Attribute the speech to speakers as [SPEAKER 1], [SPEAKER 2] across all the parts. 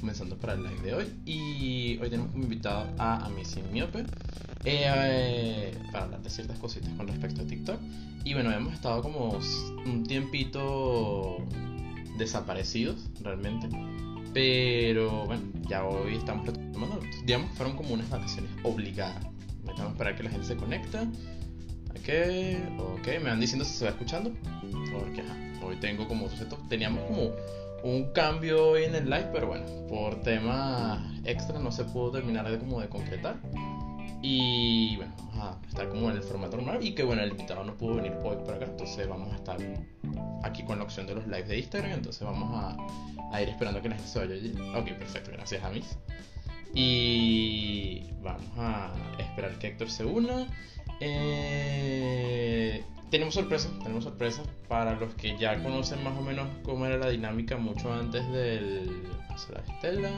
[SPEAKER 1] comenzando para el live de hoy. Y hoy tenemos como invitado a Amici Miope eh, para hablar de ciertas cositas con respecto a TikTok. Y bueno, hemos estado como un tiempito desaparecidos realmente. Pero bueno, ya hoy estamos retomando. Digamos que fueron como unas vacaciones obligadas. Vamos a esperar que la gente se conecta. Ok, ok, me van diciendo si se va escuchando. Porque hoy tengo como teníamos como un cambio hoy en el live, pero bueno, por temas extra no se pudo terminar de como de concretar. Y bueno, vamos a estar como en el formato normal y que bueno, el invitado no pudo venir hoy por acá, entonces vamos a estar aquí con la opción de los lives de Instagram, entonces vamos a, ir esperando que la gente se vaya allí. Ok, perfecto, gracias a mí. Y vamos a esperar que Héctor se una. Eh, tenemos sorpresa, tenemos sorpresa para los que ya conocen más o menos cómo era la dinámica mucho antes del la Estela.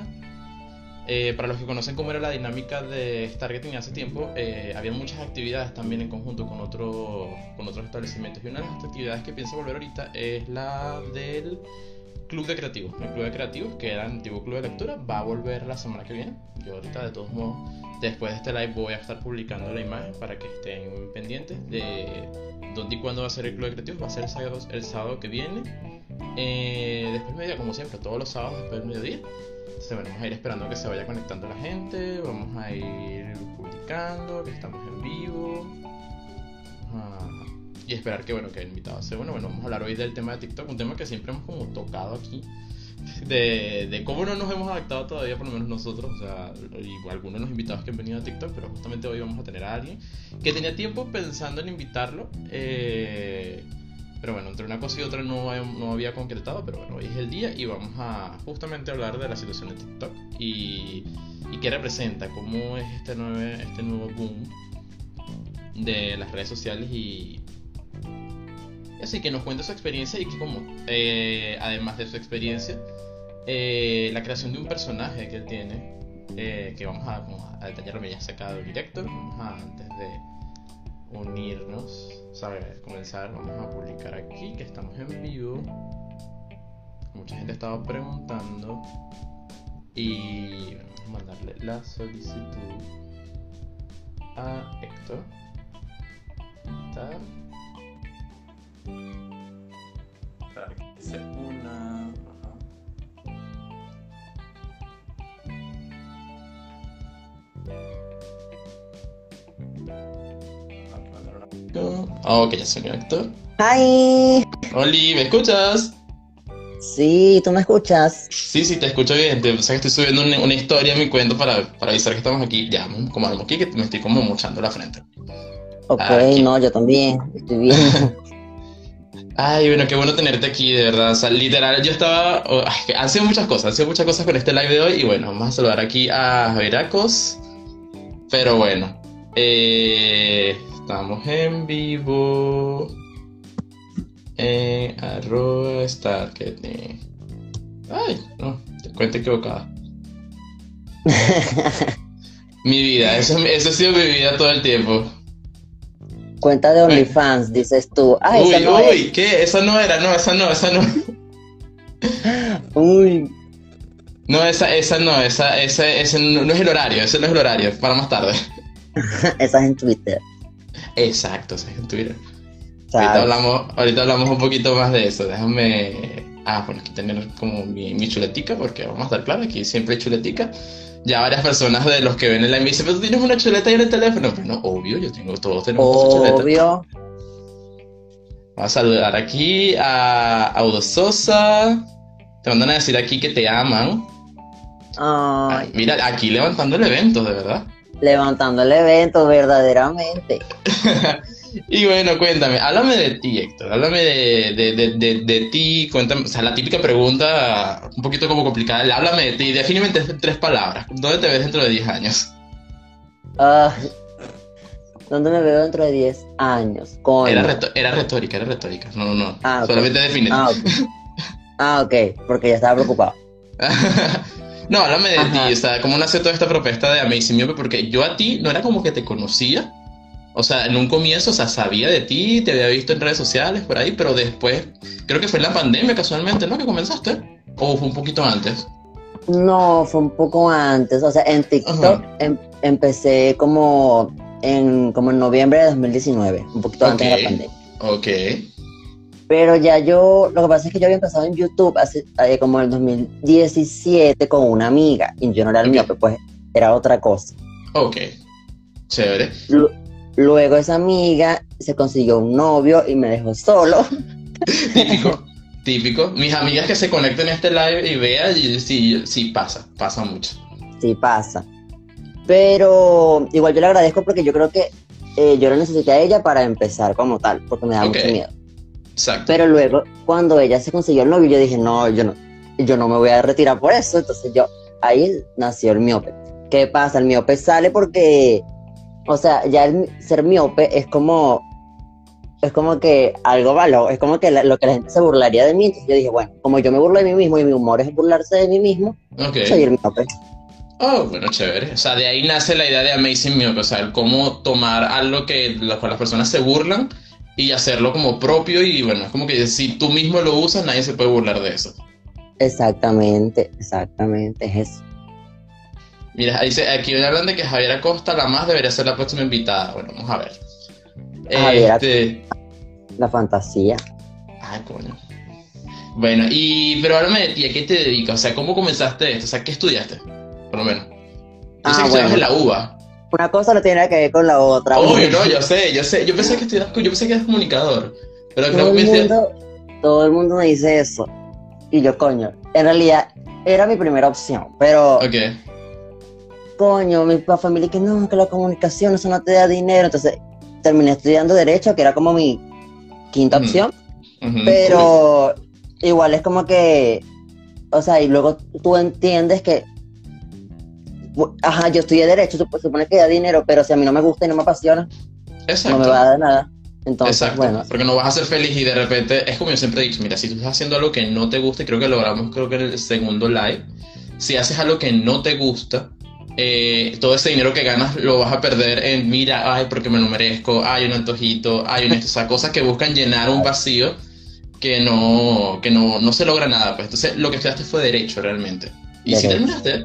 [SPEAKER 1] Eh, para los que conocen cómo era la dinámica de Stargeting hace tiempo, eh, había muchas actividades también en conjunto con, otro, con otros establecimientos. Y una de las actividades que pienso volver ahorita es la del Club de Creativos. El Club de Creativos, que era el antiguo Club de Lectura, va a volver la semana que viene. Yo ahorita, de todos modos, después de este live voy a estar publicando la imagen para que estén pendientes de dónde y cuándo va a ser el Club de Creativos. Va a ser el sábado, el sábado que viene. Eh, después del mediodía, como siempre, todos los sábados después del mediodía. Entonces, vamos a ir esperando que se vaya conectando la gente. Vamos a ir publicando que estamos en vivo. Y esperar que, bueno, que el invitado sea bueno. Bueno, vamos a hablar hoy del tema de TikTok, un tema que siempre hemos como tocado aquí de, de, cómo no nos hemos adaptado todavía, por lo menos nosotros, o sea, y algunos de los invitados que han venido a TikTok, pero justamente hoy vamos a tener a alguien que tenía tiempo pensando en invitarlo, eh, pero bueno, entre una cosa y otra no, no había concretado, pero bueno, hoy es el día y vamos a justamente hablar de la situación de TikTok y, y qué representa, cómo es este nuevo, este nuevo boom de las redes sociales y Así que nos cuenta su experiencia y que como, eh, además de su experiencia, eh, la creación de un personaje que él tiene, eh, que vamos a, a detallarlo ya sacado directo, vamos a, antes de unirnos, saber, comenzar, vamos a publicar aquí que estamos en vivo. Mucha gente estaba preguntando y vamos a mandarle la solicitud a Héctor. Está para que se una. Ah, ok, ya se conectó.
[SPEAKER 2] Hi.
[SPEAKER 1] Oli, ¿me escuchas?
[SPEAKER 2] Sí, ¿tú me escuchas?
[SPEAKER 1] Sí, sí, te escucho bien. Te, o sea, que estoy subiendo una, historia en mi cuento para, para, avisar que estamos aquí. Ya, como aquí, que me estoy como mochando la frente.
[SPEAKER 2] Ok, no, yo también, estoy bien.
[SPEAKER 1] Ay, bueno, qué bueno tenerte aquí, de verdad. O sea, literal, yo estaba. Oh, han sido muchas cosas, han sido muchas cosas con este live de hoy. Y bueno, vamos a saludar aquí a Javieracos. Pero bueno, eh, estamos en vivo. En arroba Starketing. Ay, no, te cuento equivocada. mi vida, eso, eso ha sido mi vida todo el tiempo.
[SPEAKER 2] Cuenta de OnlyFans, dices tú.
[SPEAKER 1] uy, uy, ¿qué? Esa no era, no, esa no, esa no.
[SPEAKER 2] uy.
[SPEAKER 1] No, esa, esa no, esa, esa, ese no es el horario, ese no es el horario, para más tarde.
[SPEAKER 2] esa es en Twitter.
[SPEAKER 1] Exacto, esa es en Twitter. Ahorita hablamos, ahorita hablamos un poquito más de eso. Déjame. Ah, bueno, aquí tener como mi, mi chuletica, porque vamos a estar claros, aquí siempre hay chuletica ya varias personas de los que ven en la dicen, pero tú tienes una chuleta ahí en el teléfono. Pero no, obvio, yo tengo, todos tenemos
[SPEAKER 2] chuleta. Obvio.
[SPEAKER 1] Vamos a saludar aquí a Audo Sosa. Te mandan a decir aquí que te aman.
[SPEAKER 2] Ay.
[SPEAKER 1] mira, aquí levantando el evento, de verdad.
[SPEAKER 2] Levantando el evento, verdaderamente.
[SPEAKER 1] Y bueno, cuéntame, háblame de ti, Héctor, háblame de, ti, cuéntame, o sea, la típica pregunta, un poquito como complicada, háblame de ti, defíneme en tres, palabras, ¿dónde te ves dentro de 10 años?
[SPEAKER 2] Ah, ¿Dónde me veo dentro de 10 años?
[SPEAKER 1] Era, retórica, era retórica, no, no, no,
[SPEAKER 2] ah,
[SPEAKER 1] solamente define.
[SPEAKER 2] Ah, ah, ok, porque ya estaba preocupado.
[SPEAKER 1] no, háblame de ti, o sea, ¿cómo nace toda esta propuesta de Amazing Porque yo a ti no era como que te conocía, o sea, en un comienzo, o sea, sabía de ti, te había visto en redes sociales por ahí, pero después, creo que fue en la pandemia casualmente, ¿no? Que comenzaste. ¿O fue un poquito antes?
[SPEAKER 2] No, fue un poco antes. O sea, en TikTok em- empecé como en, como en noviembre de 2019, un poquito antes de la pandemia.
[SPEAKER 1] Ok.
[SPEAKER 2] Pero ya yo, lo que pasa es que yo había empezado en YouTube hace eh, como en el 2017 con una amiga y yo no era el
[SPEAKER 1] Ok.
[SPEAKER 2] miope, pues era otra cosa.
[SPEAKER 1] Ok. Chévere.
[SPEAKER 2] Luego esa amiga se consiguió un novio y me dejó solo.
[SPEAKER 1] Típico. Típico. Mis amigas que se conecten a este live y vean, y sí, sí pasa, pasa mucho.
[SPEAKER 2] Sí pasa. Pero igual yo le agradezco porque yo creo que eh, yo la necesité a ella para empezar como tal, porque me da mucho miedo.
[SPEAKER 1] Exacto.
[SPEAKER 2] Pero luego, cuando ella se consiguió el novio, yo dije, no, yo no, yo no me voy a retirar por eso. Entonces yo, ahí nació el miope. ¿Qué pasa? El miope sale porque, o sea, ya el ser miope es como, es como que algo malo, es como que la- lo que la gente se burlaría de mí. Entonces yo dije, bueno, como yo me burlo de mí mismo y mi humor es burlarse de mí mismo,
[SPEAKER 1] Ok.
[SPEAKER 2] soy el miope.
[SPEAKER 1] Oh, bueno, chévere. O sea, de ahí nace la idea de Amazing Miope, o sea, el cómo tomar algo que lo cual las personas se burlan y hacerlo como propio y bueno, es como que si tú mismo lo usas, nadie se puede burlar de eso.
[SPEAKER 2] Exactamente, exactamente, es eso.
[SPEAKER 1] Mira, ahí se- aquí me hablan de que Javier Acosta, la más, debería ser la próxima invitada. Bueno, vamos a ver.
[SPEAKER 2] Javier
[SPEAKER 1] Este...
[SPEAKER 2] La fantasía.
[SPEAKER 1] Ay, coño. Bueno, y pero háblame de ti, ¿a qué te dedicas? O sea, ¿cómo comenzaste esto? O sea, ¿qué estudiaste? Por lo menos. Yo
[SPEAKER 2] Ah,
[SPEAKER 1] sé que estudiabas en
[SPEAKER 2] bueno.
[SPEAKER 1] la UBA.
[SPEAKER 2] Una cosa no tiene que ver con la otra.
[SPEAKER 1] Obvio, no, yo sé, yo sé. Yo pensé que estudiabas, yo pensé que eras comunicador. Pero creo
[SPEAKER 2] todo
[SPEAKER 1] que
[SPEAKER 2] el
[SPEAKER 1] me
[SPEAKER 2] mundo, todo el mundo me dice eso. Y yo, coño, en realidad era mi primera opción, pero
[SPEAKER 1] Ok.
[SPEAKER 2] Coño, mi familia que no, que la comunicación eso no te da dinero, entonces terminé estudiando derecho, que era como mi quinta opción, pero igual es como que, o sea, y luego tú entiendes que, ajá, yo estudié derecho, sup- supone que da dinero, pero si a mí no me gusta y no me apasiona, no me va a dar nada. Entonces,
[SPEAKER 1] Exacto,
[SPEAKER 2] bueno,
[SPEAKER 1] porque no vas a ser feliz y de repente, es como yo siempre he dicho, mira, si tú estás haciendo algo que no te gusta, y creo que logramos, creo que en el segundo live, si haces algo que no te gusta, eh, todo ese dinero que ganas lo vas a perder en, mira, ay, porque me lo merezco, hay un antojito, hay un esto, o sea, cosas que buscan llenar un vacío que no, que no, no se logra nada, pues entonces lo que estudiaste fue derecho realmente. Y si terminaste,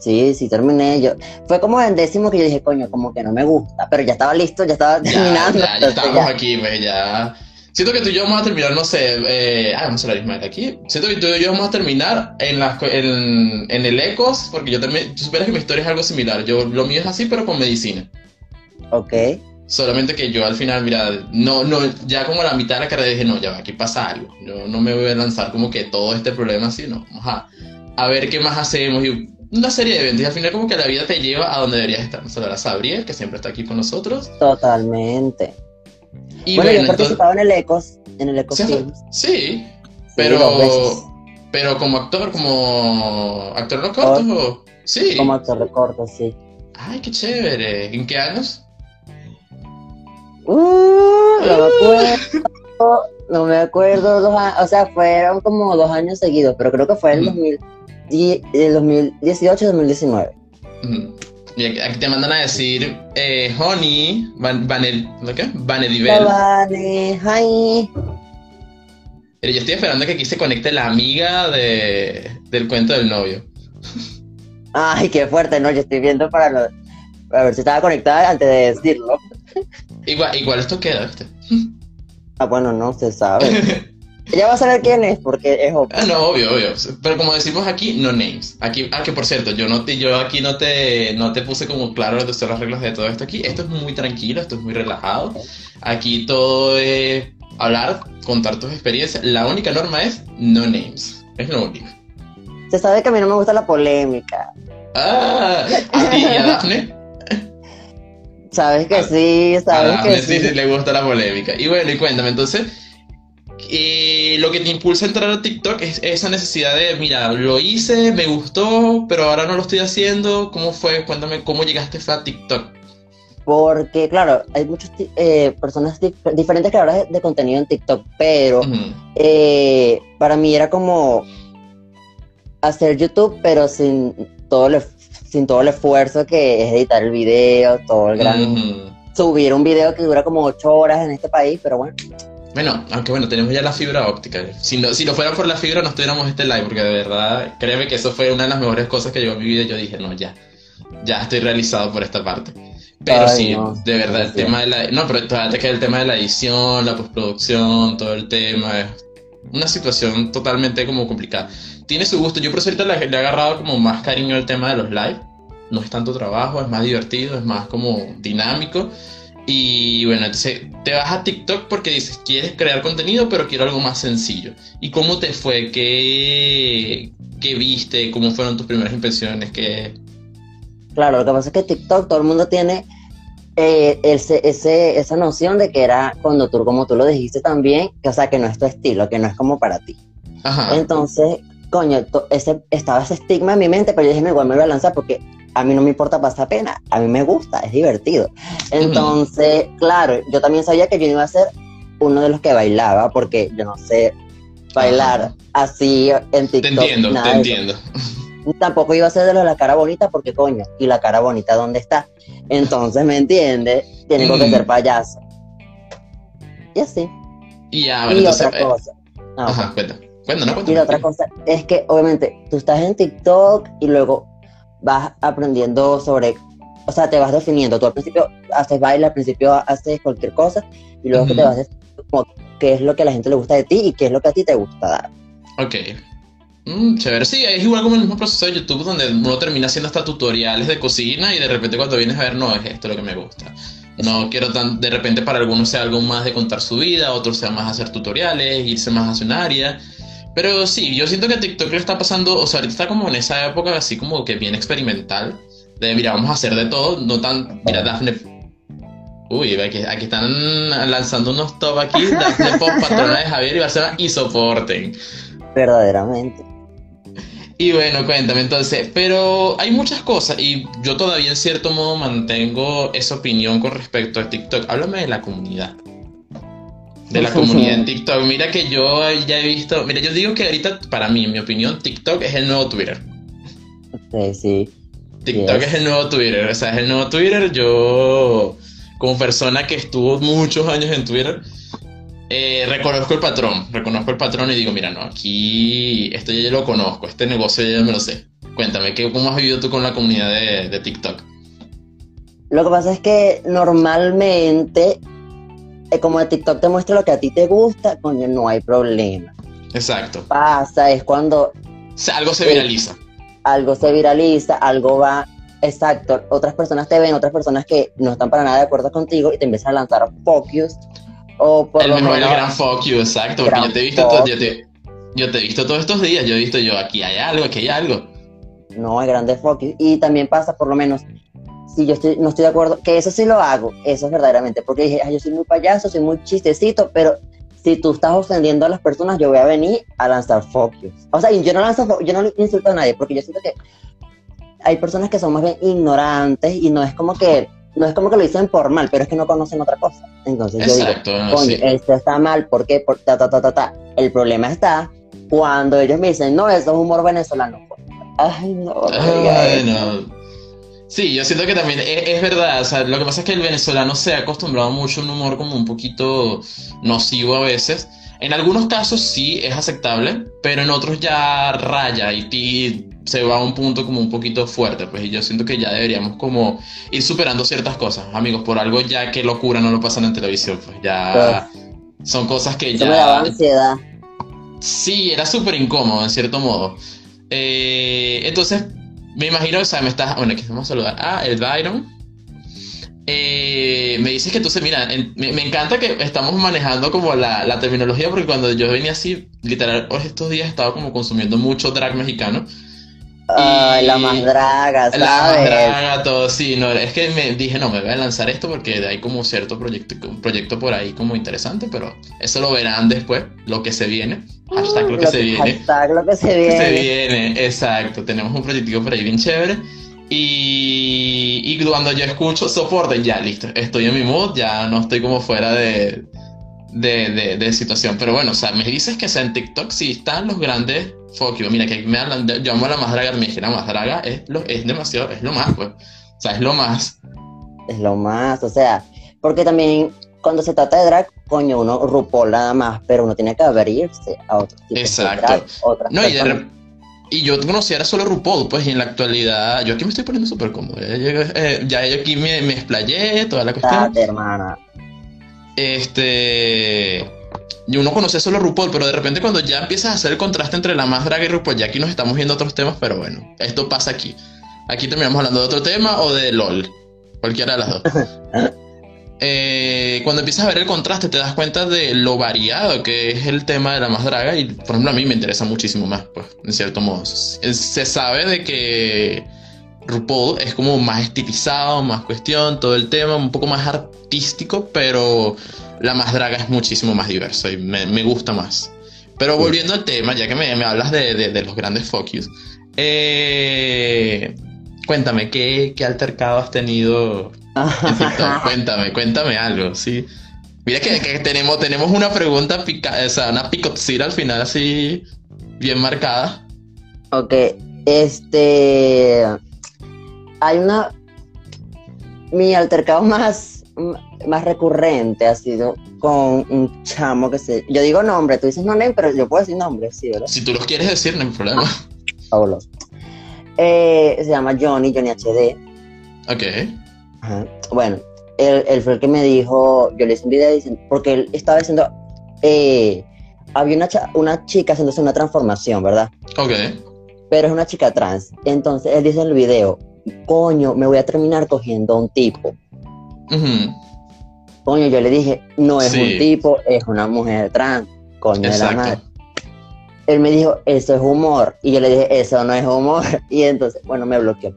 [SPEAKER 2] Sí, sí, terminé. Yo, fue como en décimo que yo dije, coño, como que no me gusta, pero ya estaba listo, ya estaba
[SPEAKER 1] ya,
[SPEAKER 2] terminando.
[SPEAKER 1] ya, ya estamos
[SPEAKER 2] ya.
[SPEAKER 1] aquí, pues ya. Siento que tú y yo vamos a terminar, no sé, eh, ah, vamos a la misma de aquí. Siento que tú y yo vamos a terminar en, las, en, en el Ecos, porque yo también, tú supieras que mi historia es algo similar. Yo, lo mío es así, pero con medicina.
[SPEAKER 2] Ok,
[SPEAKER 1] Solamente que yo al final, mira, no, no, ya como a la mitad de la carrera dije, no, ya va, aquí pasa algo. Yo no me voy a lanzar como que todo este problema así, no. Vamos a, a ver qué más hacemos y una serie de eventos. Y al final como que la vida te lleva a donde deberías estar. Hablará Sabriel, que siempre está aquí con nosotros.
[SPEAKER 2] totalmente.
[SPEAKER 1] Y
[SPEAKER 2] bueno, yo he
[SPEAKER 1] entonces-
[SPEAKER 2] participado en el Ecos, en el Ecos
[SPEAKER 1] Sí,
[SPEAKER 2] Films.
[SPEAKER 1] sí, pero, pero como actor, como actor los cortos, o- sí.
[SPEAKER 2] Como actor de corto, sí.
[SPEAKER 1] Ay, qué chévere. ¿En qué años?
[SPEAKER 2] Uh, no me acuerdo, no me acuerdo, dos a- o sea, fueron como dos años seguidos, pero creo que fue el
[SPEAKER 1] Ujú.
[SPEAKER 2] 2010, el 2018 y 2019.
[SPEAKER 1] Ujú. Y aquí, aquí te mandan a decir, eh, Honey, Van, Vanel, ¿lo qué? Vanedivel.
[SPEAKER 2] Vale, hi.
[SPEAKER 1] Pero yo estoy esperando que aquí se conecte la amiga de, del cuento del novio.
[SPEAKER 2] Ay, qué fuerte, no, yo estoy viendo para lo- a ver si estaba conectada antes de decirlo.
[SPEAKER 1] Igual, igual esto queda, ¿viste?
[SPEAKER 2] Ah, bueno, no se sabe. Ella va a saber quién es porque es obvio.
[SPEAKER 1] Ah, no, obvio, obvio. Pero como decimos aquí, no names. Aquí, ah, que por cierto, yo no te, yo aquí no te, no te puse como claro que son las reglas de todo esto aquí. Esto es muy tranquilo, esto es muy relajado. Aquí todo es hablar, contar tus experiencias. La única norma es no names. Es lo único.
[SPEAKER 2] Se sabe que a mí no me gusta la polémica.
[SPEAKER 1] Ah, a ti y a Daphne.
[SPEAKER 2] Sabes que
[SPEAKER 1] A-
[SPEAKER 2] sí,
[SPEAKER 1] A
[SPEAKER 2] sabes
[SPEAKER 1] Daphne
[SPEAKER 2] que
[SPEAKER 1] sí,
[SPEAKER 2] sí.
[SPEAKER 1] sí le gusta la polémica. Y bueno, y cuéntame, entonces, eh, lo que te impulsa a entrar a TikTok es esa necesidad de, mira, lo hice, me gustó, pero ahora no lo estoy haciendo. ¿Cómo fue? Cuéntame, ¿cómo llegaste a TikTok?
[SPEAKER 2] Porque, claro, hay muchas eh, personas dif- diferentes creadoras de, de contenido en TikTok, pero eh, para mí era como hacer YouTube, pero sin todo el, sin todo el esfuerzo que es editar el video, todo el gran... Subir un video que dura como ocho horas en este país, pero bueno,
[SPEAKER 1] Bueno, aunque bueno, tenemos ya la fibra óptica. Si no, si no fuera por la fibra, no estuviéramos este live, porque de verdad, créeme que eso fue una de las mejores cosas que llegó a mi vida. Yo dije, no, ya, ya estoy realizado por esta parte. Pero
[SPEAKER 2] Ay,
[SPEAKER 1] sí,
[SPEAKER 2] no,
[SPEAKER 1] de verdad, el tema de la... No, pero todavía te queda el tema de la edición, la postproducción, todo el tema. Es una situación totalmente como complicada. Tiene su gusto. Yo por ahorita le, le he agarrado como más cariño al tema de los live. No es tanto trabajo, es más divertido, es más como dinámico. Y bueno, entonces te vas a TikTok porque dices, quieres crear contenido, pero quiero algo más sencillo. ¿Y cómo te fue? ¿Qué, qué viste? ¿Cómo fueron tus primeras impresiones? ¿Qué...
[SPEAKER 2] Claro, lo que pasa es que TikTok todo el mundo tiene eh, ese, ese- esa noción de que era cuando tú, como tú lo dijiste también, que o sea, que no es tu estilo, que no es como para ti.
[SPEAKER 1] Ajá.
[SPEAKER 2] Entonces, coño, to- ese, estaba ese estigma en mi mente, pero yo dije, no, igual me lo voy a lanzar porque a mí no me importa pasar pena, a mí me gusta, es divertido. Entonces, claro, yo también sabía que yo iba a ser uno de los que bailaba, porque yo no sé bailar así en
[SPEAKER 1] Te
[SPEAKER 2] TikTok.
[SPEAKER 1] entiendo,
[SPEAKER 2] nada
[SPEAKER 1] te
[SPEAKER 2] de eso.
[SPEAKER 1] entiendo.
[SPEAKER 2] Tampoco iba a ser de los de la cara bonita, porque coño, ¿y la cara bonita dónde está? Entonces, ¿me entiendes? Tienen que
[SPEAKER 1] Mm.
[SPEAKER 2] ser payaso. Y así.
[SPEAKER 1] Y ya, bueno,
[SPEAKER 2] y
[SPEAKER 1] entonces...
[SPEAKER 2] otra
[SPEAKER 1] eh,
[SPEAKER 2] cosa.
[SPEAKER 1] Ajá, cuenta.
[SPEAKER 2] Y la otra cosa es que, obviamente, tú estás en TikTok y luego vas aprendiendo sobre, o sea, te vas definiendo. Tú al principio haces baile, al principio haces cualquier cosa y luego te vas definiendo como qué es lo que a la gente le gusta de ti y qué es lo que a ti te gusta dar.
[SPEAKER 1] Ok. Mm, chévere. Sí, es igual como el mismo proceso de YouTube donde uno termina haciendo hasta tutoriales de cocina y de repente cuando vienes a ver, no, es esto lo que me gusta. No quiero tan, de repente para algunos sea algo más de contar su vida, otros sea más hacer tutoriales, irse más hacia un área. Pero sí, yo siento que a TikTok está pasando, o sea, ahorita está como en esa época así como que bien experimental, de mira, vamos a hacer de todo, no tan, mira, Dafne, uy, aquí, aquí están lanzando unos top aquí, Dafne Pop, patrona de Javier y Barcelona, y soporten.
[SPEAKER 2] Verdaderamente.
[SPEAKER 1] Y bueno, cuéntame entonces, pero hay muchas cosas y yo todavía en cierto modo mantengo esa opinión con respecto a TikTok. Háblame de la comunidad. De la comunidad en TikTok. Mira que yo ya he visto, mira, yo digo que ahorita, para mí, en mi opinión, TikTok es el nuevo Twitter.
[SPEAKER 2] Sí, sí.
[SPEAKER 1] TikTok
[SPEAKER 2] Yes.
[SPEAKER 1] es el nuevo Twitter, o sea, es el nuevo Twitter. Yo, como persona que estuvo muchos años en Twitter, eh, reconozco el patrón, reconozco el patrón y digo, mira, no, aquí esto ya lo conozco, este negocio ya me lo sé. Cuéntame, ¿qué, ¿cómo has vivido tú con la comunidad de, de TikTok?
[SPEAKER 2] Lo que pasa es que normalmente, como el TikTok te muestra lo que a ti te gusta, coño, no hay problema.
[SPEAKER 1] Exacto.
[SPEAKER 2] Pasa, es cuando
[SPEAKER 1] O sea, algo se viraliza.
[SPEAKER 2] algo se viraliza, algo va, exacto, otras personas te ven, otras personas que no están para nada de acuerdo contigo y te empiezan a lanzar focus o por
[SPEAKER 1] El
[SPEAKER 2] lo
[SPEAKER 1] mejor, el
[SPEAKER 2] menos
[SPEAKER 1] gran fuck you, exacto, porque
[SPEAKER 2] Gran
[SPEAKER 1] yo te he visto todo- yo te, yo te he visto todos estos días, yo he visto yo, aquí hay algo, aquí hay algo.
[SPEAKER 2] no hay grandes focus y también pasa por lo menos si yo estoy, no estoy de acuerdo, que eso sí lo hago, eso es verdaderamente, porque dije, "Ay, yo soy muy payaso, soy muy chistecito, pero si tú estás ofendiendo a las personas, yo voy a venir a lanzar focus. O sea, y yo no lanzo, yo no insulto a nadie, porque yo siento que hay personas que son más bien ignorantes y no es como que, no es como que lo dicen por mal, pero es que no conocen otra cosa. Entonces yo digo,
[SPEAKER 1] Exacto,
[SPEAKER 2] coño,
[SPEAKER 1] sí.
[SPEAKER 2] esto está mal, ¿por qué? Por ta, ta, ta, ta, ta. El problema está cuando ellos me dicen, no, eso es humor venezolano. Ay, no,
[SPEAKER 1] Ay, no. Sí, yo siento que también es, es verdad, o sea, lo que pasa es que el venezolano se ha acostumbrado mucho a un humor como un poquito nocivo a veces. En algunos casos sí es aceptable, pero en otros ya raya y, y se va a un punto como un poquito fuerte, pues y yo siento que ya deberíamos como ir superando ciertas cosas, amigos, por algo ya que locura no lo pasan en televisión, pues ya son cosas que
[SPEAKER 2] Eso me daba
[SPEAKER 1] ya...
[SPEAKER 2] ansiedad.
[SPEAKER 1] Sí, era súper incómodo, en cierto modo. Eh, entonces, me imagino, o sea, me estás. Bueno, aquí vamos a saludar. Ah, el Byron. Eh, me dices que entonces, mira, en- me, me encanta que estamos manejando como la, la terminología, porque cuando yo venía así, literal, estos días estaba como consumiendo mucho drag mexicano.
[SPEAKER 2] Ay, la más draga,
[SPEAKER 1] La más todo, sí, no, es que me dije, no, me voy a lanzar esto porque hay como cierto proyecto, un proyecto por ahí como interesante, pero eso lo verán después, lo que se viene. Hashtag lo que se viene.
[SPEAKER 2] Hashtag lo que se
[SPEAKER 1] Que
[SPEAKER 2] viene.
[SPEAKER 1] se viene, exacto. Tenemos un proyectico por ahí bien chévere. Y, y cuando yo escucho soporte, ya listo. Estoy en mi mood, ya no estoy como fuera de, de, de, de situación. Pero bueno, o sea, me dices que sea en TikTok, sí están los grandes fuck you. Mira, que me hablan, de- yo amo a la más draga, me dije, la más draga es, lo, es demasiado, es lo más, pues. O sea, es lo más.
[SPEAKER 2] Es lo más, o sea, porque también cuando se trata de drag, coño, uno RuPaul nada más, pero uno tiene que abrirse a otros tipos de
[SPEAKER 1] Exacto.
[SPEAKER 2] drag, otras
[SPEAKER 1] No, y, de yo conocía era solo RuPaul, pues, y en la actualidad, yo aquí me estoy poniendo súper cómodo. Ya, yo, eh, ya yo aquí me, me explayé, toda la cuestión.
[SPEAKER 2] Date, hermana.
[SPEAKER 1] Este. Y uno conocía solo RuPaul, pero de repente cuando ya empiezas a hacer el contraste entre la más draga y RuPaul, ya aquí nos estamos viendo otros temas, pero bueno, esto pasa aquí. Aquí terminamos hablando de otro tema o de LOL. Cualquiera de las dos. Eh, cuando empiezas a ver el contraste, te das cuenta de lo variado que es el tema de la más draga. Y por ejemplo, a mí me interesa muchísimo más, pues, en cierto modo. Se sabe de que RuPaul es como más estilizado, más cuestión, todo el tema, un poco más artístico, pero la más draga es muchísimo más diverso y me, me gusta más. Pero volviendo al tema, ya que me, me hablas de, de- de los grandes focus, eh, cuéntame, ¿qué, qué altercado has tenido? Cuéntame, cuéntame algo, sí. Mira que, que tenemos, tenemos una pregunta, pica, o sea, una picotzira al final así, bien marcada.
[SPEAKER 2] Ok, este. Hay una. Mi altercado más, más recurrente ha sido con un chamo que se. Yo digo nombre, tú dices no name, pero yo puedo decir nombre, sí, ¿verdad?
[SPEAKER 1] Si tú los quieres decir, no hay problema.
[SPEAKER 2] Fabuloso. Eh, se llama Johnny, Johnny HD.
[SPEAKER 1] Ok.
[SPEAKER 2] Ajá. Bueno, él, él fue el que me dijo, yo le hice un video diciendo, porque él estaba diciendo, eh, había una, una chica haciéndose una transformación, ¿verdad?
[SPEAKER 1] Ok.
[SPEAKER 2] Pero es una chica trans. Entonces él dice en el video, coño, me voy a terminar cogiendo a un tipo. Coño, yo le dije, no es
[SPEAKER 1] Sí.
[SPEAKER 2] un tipo, es una mujer trans. Coño de la madre. Él me dijo, eso es humor. Y yo le dije, eso no es humor. Y entonces, bueno, me bloqueó.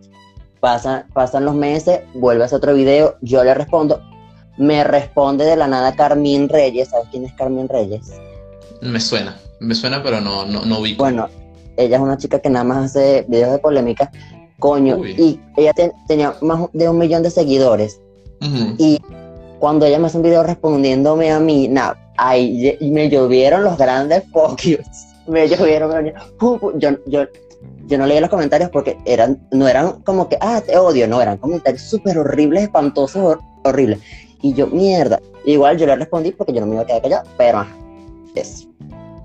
[SPEAKER 2] Pasan, pasan los meses, vuelve a hacer otro video, yo le respondo. Me responde de la nada Carmín Reyes. ¿Sabes quién es Carmín Reyes?
[SPEAKER 1] Me suena. Me suena, pero no, no, no ubico.
[SPEAKER 2] Bueno, ella es una chica que nada más hace videos de polémica. Coño,
[SPEAKER 1] Uy.
[SPEAKER 2] y ella ten- tenía más de un millón de seguidores. Y cuando ella me hace un video respondiéndome a mí, nada, ahí me llovieron los grandes focus. Me llovieron, me. Yo, yo, yo no leía los comentarios porque eran, no eran como que, ah, te odio, no, eran comentarios súper horribles, espantosos, hor- horribles. Y yo, mierda. Igual yo le respondí porque yo no me iba a quedar callado, pero eso.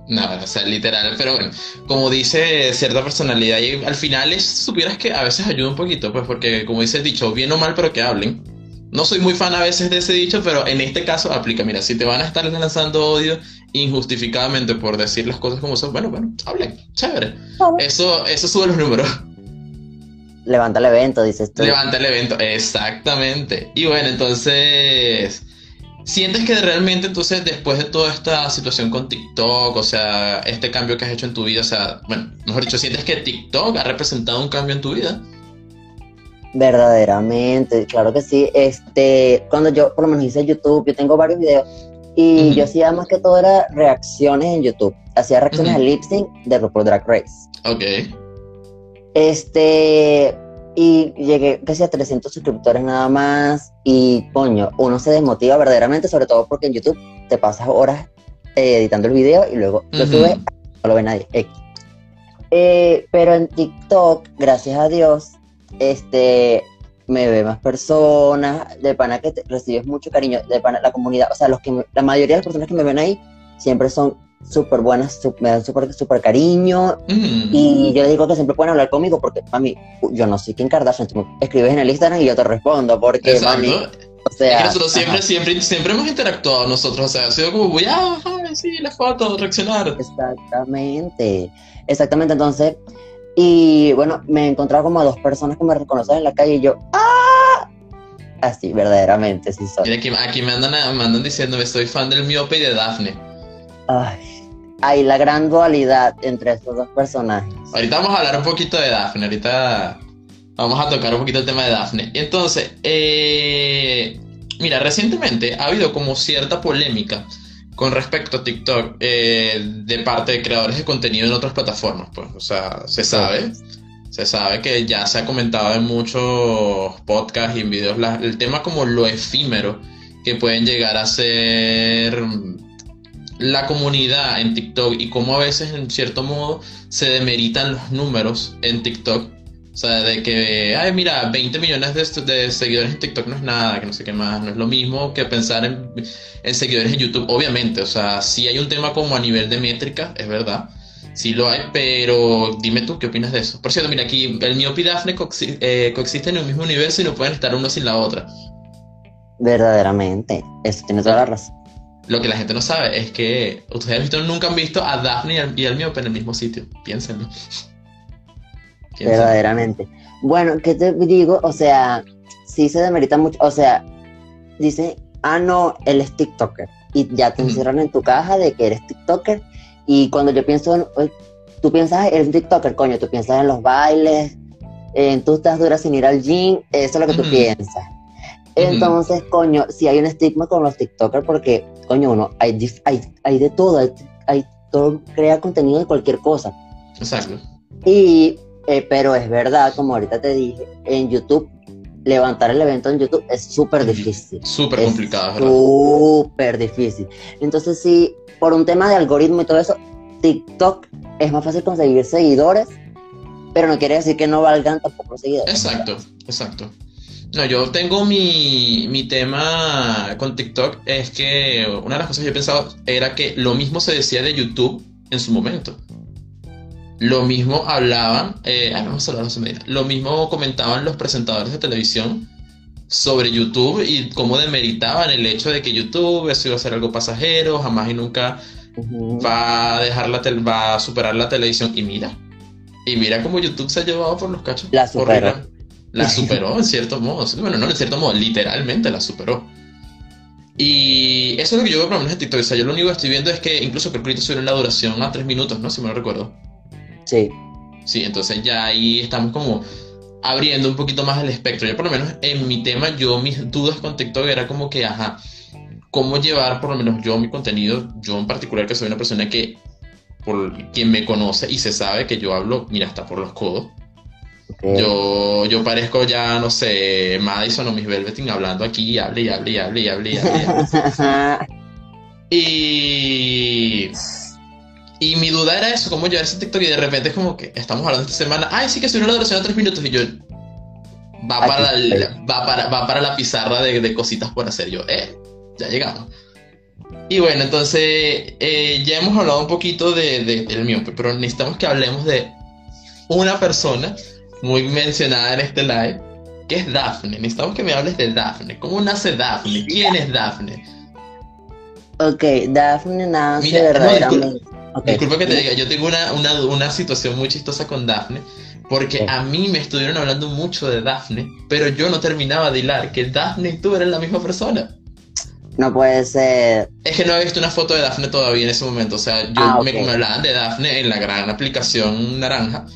[SPEAKER 1] Nada, o sea, literal, pero bueno, como dice cierta personalidad, y al final es, supieras que a veces ayuda un poquito, pues porque como dice el dicho, bien o mal, pero que hablen. No soy muy fan a veces de ese dicho, pero en este caso aplica, mira, si te van a estar lanzando odio injustificadamente por decir las cosas como son, bueno, bueno, hablen, chévere. Eso, eso sube los números.
[SPEAKER 2] Levanta el evento, dices tú.
[SPEAKER 1] Levanta el evento, exactamente. Y bueno, entonces, ¿sientes que realmente entonces después de toda esta situación con TikTok, o sea, este cambio que has hecho en tu vida, o sea, bueno, mejor dicho, ¿sientes que TikTok ha representado un cambio en tu vida?
[SPEAKER 2] Verdaderamente, claro que sí. Este, cuando yo por lo menos hice YouTube, yo tengo varios videos y yo hacía más que todo era reacciones en YouTube. Hacía reacciones al lip sync de RuPaul Drag Race.
[SPEAKER 1] Ok.
[SPEAKER 2] Este, y llegué casi a 300 suscriptores nada más y coño, uno se desmotiva verdaderamente, sobre todo porque en YouTube te pasas horas eh, editando el video y luego lo subes, no lo ve nadie. Eh, pero en TikTok, gracias a Dios, este, me ve más personas, de pana que te- recibes mucho cariño, de pana la comunidad, o sea, los que me- la mayoría de las personas que me ven ahí siempre son súper buenas, me dan súper súper cariño
[SPEAKER 1] Ujú.
[SPEAKER 2] y yo les digo que siempre pueden hablar conmigo porque, mami, yo no soy Kim Kardashian, tú me escribes en el Instagram y yo te respondo porque,
[SPEAKER 1] Exacto.
[SPEAKER 2] mami, o
[SPEAKER 1] Es
[SPEAKER 2] sea,
[SPEAKER 1] que nosotros siempre,
[SPEAKER 2] ajá,
[SPEAKER 1] siempre, siempre hemos interactuado nosotros, o sea, ha sido como, voy a, ay, sí, la foto, reaccionar.
[SPEAKER 2] exactamente, exactamente, entonces, y bueno, me he encontrado como a dos personas que me reconocen en la calle y yo, ¡ah! Así, verdaderamente, sí soy.
[SPEAKER 1] Mira, aquí, aquí me, andan, me andan diciéndome, soy fan del miope y de Daphne.
[SPEAKER 2] Ay, hay la gran dualidad entre estos dos personajes.
[SPEAKER 1] Ahorita vamos a hablar un poquito de Daphne, ahorita vamos a tocar un poquito el tema de Daphne. Entonces, eh, mira, recientemente ha habido como cierta polémica con respecto a TikTok eh, de parte de creadores de contenido en otras plataformas, pues, o sea, se sabe, se sabe que ya se ha comentado en muchos podcasts y en videos la- el tema como lo efímero que pueden llegar a ser la comunidad en TikTok y cómo a veces en cierto modo se demeritan los números en TikTok O sea, de que, ay, mira, 20 millones de, seguidores en TikTok no es nada, que no sé qué más, no es lo mismo que pensar en, seguidores en YouTube, obviamente, o sea, sí hay un tema como a nivel de métrica, es verdad, sí lo hay, pero dime tú, ¿qué opinas de eso? Por cierto, mira, aquí el Miope y Daphne eh, coexisten en el mismo universo y no pueden estar uno sin la otra.
[SPEAKER 2] Verdaderamente, eso tiene toda la razón.
[SPEAKER 1] Lo que la gente no sabe es que ustedes nunca han visto a Daphne y al, Miope en el mismo sitio, piénsenlo
[SPEAKER 2] verdaderamente. Bueno, ¿qué te digo? O sea, sí se demerita mucho. O sea, dice, ah, no, él es TikToker. Y ya te encierran en tu caja de que eres TikToker. Y cuando yo pienso, en, tú piensas, eres un TikToker, coño, tú piensas en los bailes, en tú estás dura sin ir al gym, eso es lo que tú piensas. Entonces, coño, si hay un estigma con los TikTokers porque, coño, uno, hay, hay, hay de todo, hay, hay todo, crea contenido de cualquier cosa.
[SPEAKER 1] Exacto.
[SPEAKER 2] Y eh, pero es verdad, como ahorita te dije, en YouTube, levantar el evento en YouTube es súper difícil.
[SPEAKER 1] Súper complicado,
[SPEAKER 2] Súper difícil. Entonces, sí, por un tema de algoritmo y todo eso, TikTok es más fácil conseguir seguidores, pero no quiere decir que no valgan tampoco seguidores.
[SPEAKER 1] Exacto, exacto. No, yo tengo mi, mi tema con TikTok, es que una de las cosas que yo he pensado era que lo mismo se decía de YouTube en su momento. Lo mismo hablaban, eh, vamos a hablar lo mismo comentaban los presentadores de televisión sobre YouTube y cómo demeritaban el hecho de que YouTube eso iba a ser algo pasajero, jamás y nunca va a dejar la va a superar la televisión y mira, y mira cómo YouTube se ha llevado por los cachos.
[SPEAKER 2] La superó.
[SPEAKER 1] La, superó en cierto modo, bueno, no en cierto modo, literalmente la superó. Y eso es lo que yo veo por lo menos en TikTok. O sea, yo lo único que estoy viendo es que incluso que ahorita subieron la duración a tres minutos, ¿no? Si me lo recuerdo.
[SPEAKER 2] Sí.
[SPEAKER 1] Sí, entonces ya ahí estamos como abriendo un poquito más el espectro. Yo por lo menos en mi tema, yo mis dudas con TikTok era como que, ajá, cómo llevar por lo menos yo mi contenido, yo en particular que soy una persona que, por quien me conoce y se sabe que yo hablo, mira, hasta por los codos. Yo, yo parezco ya, no sé, Madison o Miss Velvetin hablando aquí y hable y hable y hable y hable y hable. y... Y mi duda era eso, cómo llevar ese TikTok y de repente es como que estamos hablando esta semana, ay, sí que subió una duración de tres minutos y yo, va para, la, va para, va para la pizarra de, de, cositas por hacer. Yo, eh, ya llegamos. Y bueno, entonces eh, ya hemos hablado un poquito de, de, del miope, pero necesitamos que hablemos de una persona muy mencionada en este live, que es Daphne. Necesitamos que me hables de Daphne. ¿Cómo nace Daphne? ¿Quién es Daphne?
[SPEAKER 2] Ok, Daphne nace Mira, verdaderamente.
[SPEAKER 1] Disculpa que te diga, yo tengo una, una, una situación muy chistosa con Daphne, porque a mí me estuvieron hablando mucho de Daphne, pero yo no terminaba de hilar que Daphne y tú eran la misma persona.
[SPEAKER 2] No puede ser.
[SPEAKER 1] Es que no he visto una foto de Daphne todavía en ese momento. O sea, yo
[SPEAKER 2] Ah,
[SPEAKER 1] me, me hablaban de Daphne en la gran aplicación naranja.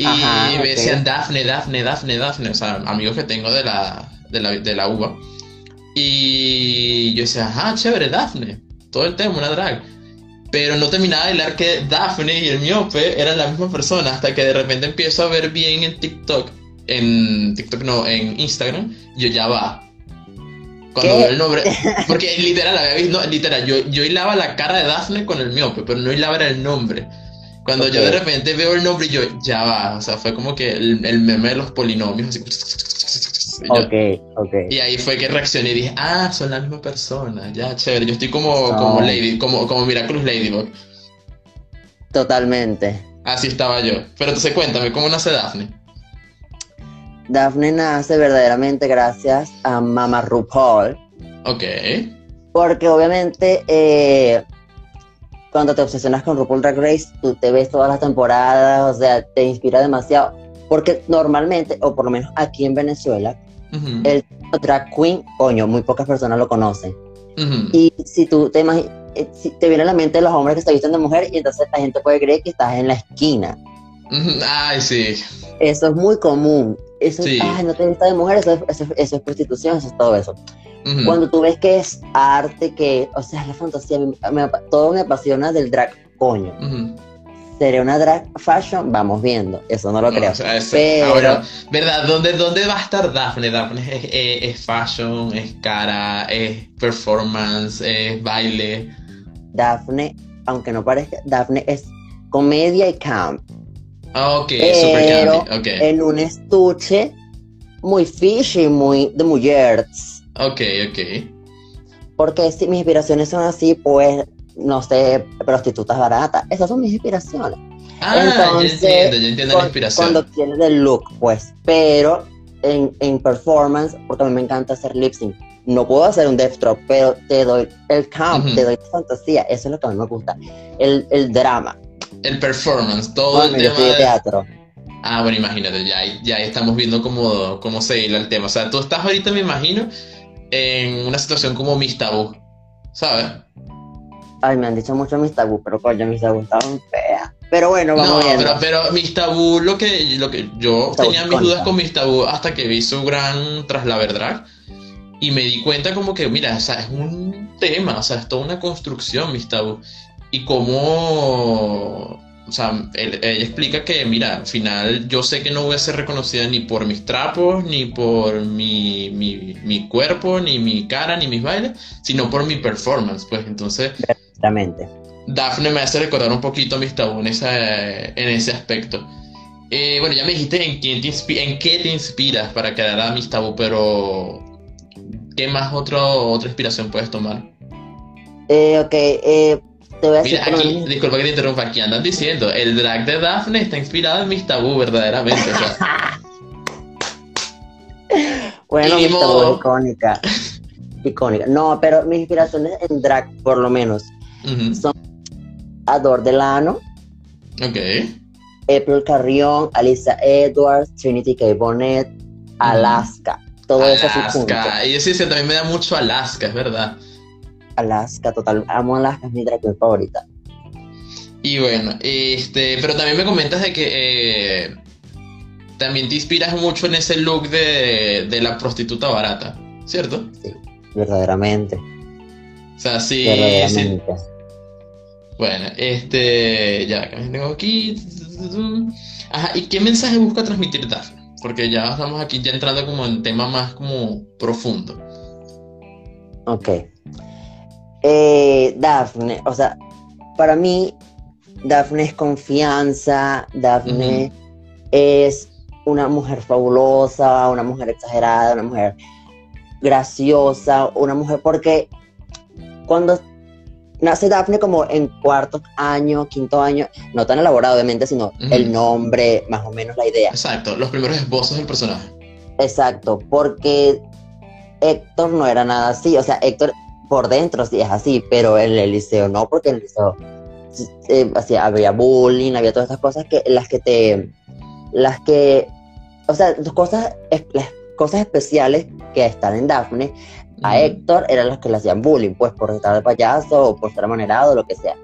[SPEAKER 1] Y
[SPEAKER 2] Ajá,
[SPEAKER 1] me decían Daphne, Daphne, Daphne, Daphne. O sea, amigos que tengo de la, de la, de la UBA. Y yo decía, ajá, chévere, Daphne. Todo el tema, una drag. Pero no terminaba de hilar que Daphne y el miope eran la misma persona. Hasta que de repente empiezo a ver bien en TikTok. En TikTok no, en Instagram. Yo ya va. Cuando
[SPEAKER 2] ¿Qué?
[SPEAKER 1] veo el nombre. Porque literal, había visto, no, literal, yo, yo hilaba la cara de Daphne con el miope, pero no hilaba el nombre. Cuando yo de repente veo el nombre y yo, ya va. O sea, fue como que el, el meme de los polinomios. Así, y yo-
[SPEAKER 2] Ok, ok.
[SPEAKER 1] y ahí fue que reaccioné y dije, ah, son la misma persona, ya, chévere. Yo estoy como,
[SPEAKER 2] No.
[SPEAKER 1] como Lady, como, como Miraculous Ladybug.
[SPEAKER 2] Totalmente.
[SPEAKER 1] Así estaba yo. Pero entonces cuéntame, ¿cómo nace Daphne?
[SPEAKER 2] Daphne nace verdaderamente gracias a Mama RuPaul,
[SPEAKER 1] Ok.
[SPEAKER 2] porque obviamente eh, cuando te obsesionas con RuPaul Drag Race, tú te ves todas las temporadas, o sea, te inspira demasiado, porque normalmente, o por lo menos aquí en Venezuela,
[SPEAKER 1] Ujú,
[SPEAKER 2] el drag queen, coño, muy pocas personas lo conocen.
[SPEAKER 1] ujú.
[SPEAKER 2] Y si tú te imaginas, si te viene a la mente los hombres que se visten de mujer y entonces la gente puede creer que estás en la esquina.
[SPEAKER 1] Ay, sí.
[SPEAKER 2] Eso es muy común. Eso
[SPEAKER 1] Sí.
[SPEAKER 2] es, ay, no te vistas de mujer, eso es, eso, es- eso es prostitución, eso es todo eso. Cuando tú ves que es arte, que, o sea, es la fantasía, me- me- todo me apasiona del drag, coño.
[SPEAKER 1] Ujú.
[SPEAKER 2] ¿Seré una drag fashion? Vamos viendo, eso no lo
[SPEAKER 1] No,
[SPEAKER 2] creo.
[SPEAKER 1] o sea, es-
[SPEAKER 2] Pero-
[SPEAKER 1] ahora, ¿verdad? ¿Dónde, ¿Dónde va a estar Daphne? Daphne es, es- es fashion, es cara, es performance, es baile.
[SPEAKER 2] Daphne, aunque no parezca, Daphne es comedia y camp.
[SPEAKER 1] Ah, ok, super
[SPEAKER 2] pero
[SPEAKER 1] candy. Ok,
[SPEAKER 2] en un estuche muy fishy, muy de mujeres.
[SPEAKER 1] Ok, ok.
[SPEAKER 2] Porque si mis inspiraciones son así, pues, no sé, prostitutas baratas. Esas son mis inspiraciones.
[SPEAKER 1] Ah,
[SPEAKER 2] Entonces,
[SPEAKER 1] entiendo, ya entiendo la inspiración.
[SPEAKER 2] Cuando quieres el look, pues. Pero en, en performance, porque a mí me encanta hacer lip sync. No puedo hacer un death drop, pero te doy el camp, te doy fantasía. Eso es lo que a mí me gusta. El, el drama.
[SPEAKER 1] El performance, todo
[SPEAKER 2] Bueno,
[SPEAKER 1] el
[SPEAKER 2] yo
[SPEAKER 1] tema
[SPEAKER 2] de teatro.
[SPEAKER 1] Ah, bueno, imagínate, ya, ya estamos viendo cómo, cómo se hila el tema. O sea, tú estás ahorita, me imagino, en una situación como Miss Tabú, ¿sabes?
[SPEAKER 2] Ay, me han dicho mucho mis tabú, pero coño, mis tabú estaban feas. Pero bueno, vamos
[SPEAKER 1] No,
[SPEAKER 2] viendo.
[SPEAKER 1] pero, pero Miss Tabú, lo que, lo que yo
[SPEAKER 2] Tabú
[SPEAKER 1] tenía mis dudas con Miss Tabú hasta que vi su gran Drag y me di cuenta como que, mira, o sea, es un tema, o sea, es toda una construcción Miss Tabú. Y cómo, o sea, él- ella explica que, mira, al final yo sé que no voy a ser reconocida ni por mis trapos, ni por mi, mi, mi cuerpo, ni mi cara, ni mis bailes, sino por mi performance, pues entonces...
[SPEAKER 2] Exactamente.
[SPEAKER 1] Daphne me hace recordar un poquito a Miss Tabú en, esa- en ese aspecto. Eh, bueno, ya me dijiste en, quién te inspi- en qué te inspiras para crear a Miss Tabú, pero ¿qué más otro, otra inspiración puedes tomar?
[SPEAKER 2] Eh, ok, eh, te voy a decir
[SPEAKER 1] Mira, aquí,
[SPEAKER 2] menos-
[SPEAKER 1] disculpa que te interrumpa, aquí andan diciendo, el drag de Daphne está inspirado en Miss Tabú, verdaderamente. o sea,
[SPEAKER 2] Bueno, mis tabú icónica. icónica. No, pero mis inspiraciones en drag, por lo menos,
[SPEAKER 1] ujú,
[SPEAKER 2] Ador Delano,
[SPEAKER 1] Ok.
[SPEAKER 2] April Carrión, Alisa Edwards, Trinity K. Bonnet, Alaska. Todo eso así junto.
[SPEAKER 1] Alaska. Y sí, sí, también me da mucho Alaska, es verdad.
[SPEAKER 2] Alaska, total. Amo Alaska, es mi drag queen favorita.
[SPEAKER 1] Y bueno, este, pero también me comentas de que eh, también te inspiras mucho en ese look de, de la prostituta barata, ¿cierto?
[SPEAKER 2] Verdaderamente.
[SPEAKER 1] O sea, sí, sí. Bueno, este, ya, que tengo aquí. Ajá, ¿y qué mensaje busca transmitir Daphne? Porque ya estamos aquí ya entrando como en tema más como profundo.
[SPEAKER 2] Ok. Eh, Daphne, o sea, para mí, Daphne es confianza, Daphne es una mujer fabulosa, una mujer exagerada, una mujer graciosa, una mujer porque cuando nace Daphne como en cuarto año, quinto año, no tan elaborado obviamente, sino el nombre, más o menos la idea.
[SPEAKER 1] Exacto, los primeros esbozos del personaje.
[SPEAKER 2] Exacto, porque Héctor no era nada así, o sea, Héctor por dentro sí es así, pero en el liceo no, porque en el liceo eh, así, había bullying, había todas estas cosas que las que te, las que, o sea, las cosas, las cosas especiales que están en Daphne, a Héctor eran las que le hacían bullying, pues por estar de payaso o por estar amanerado, lo que sea.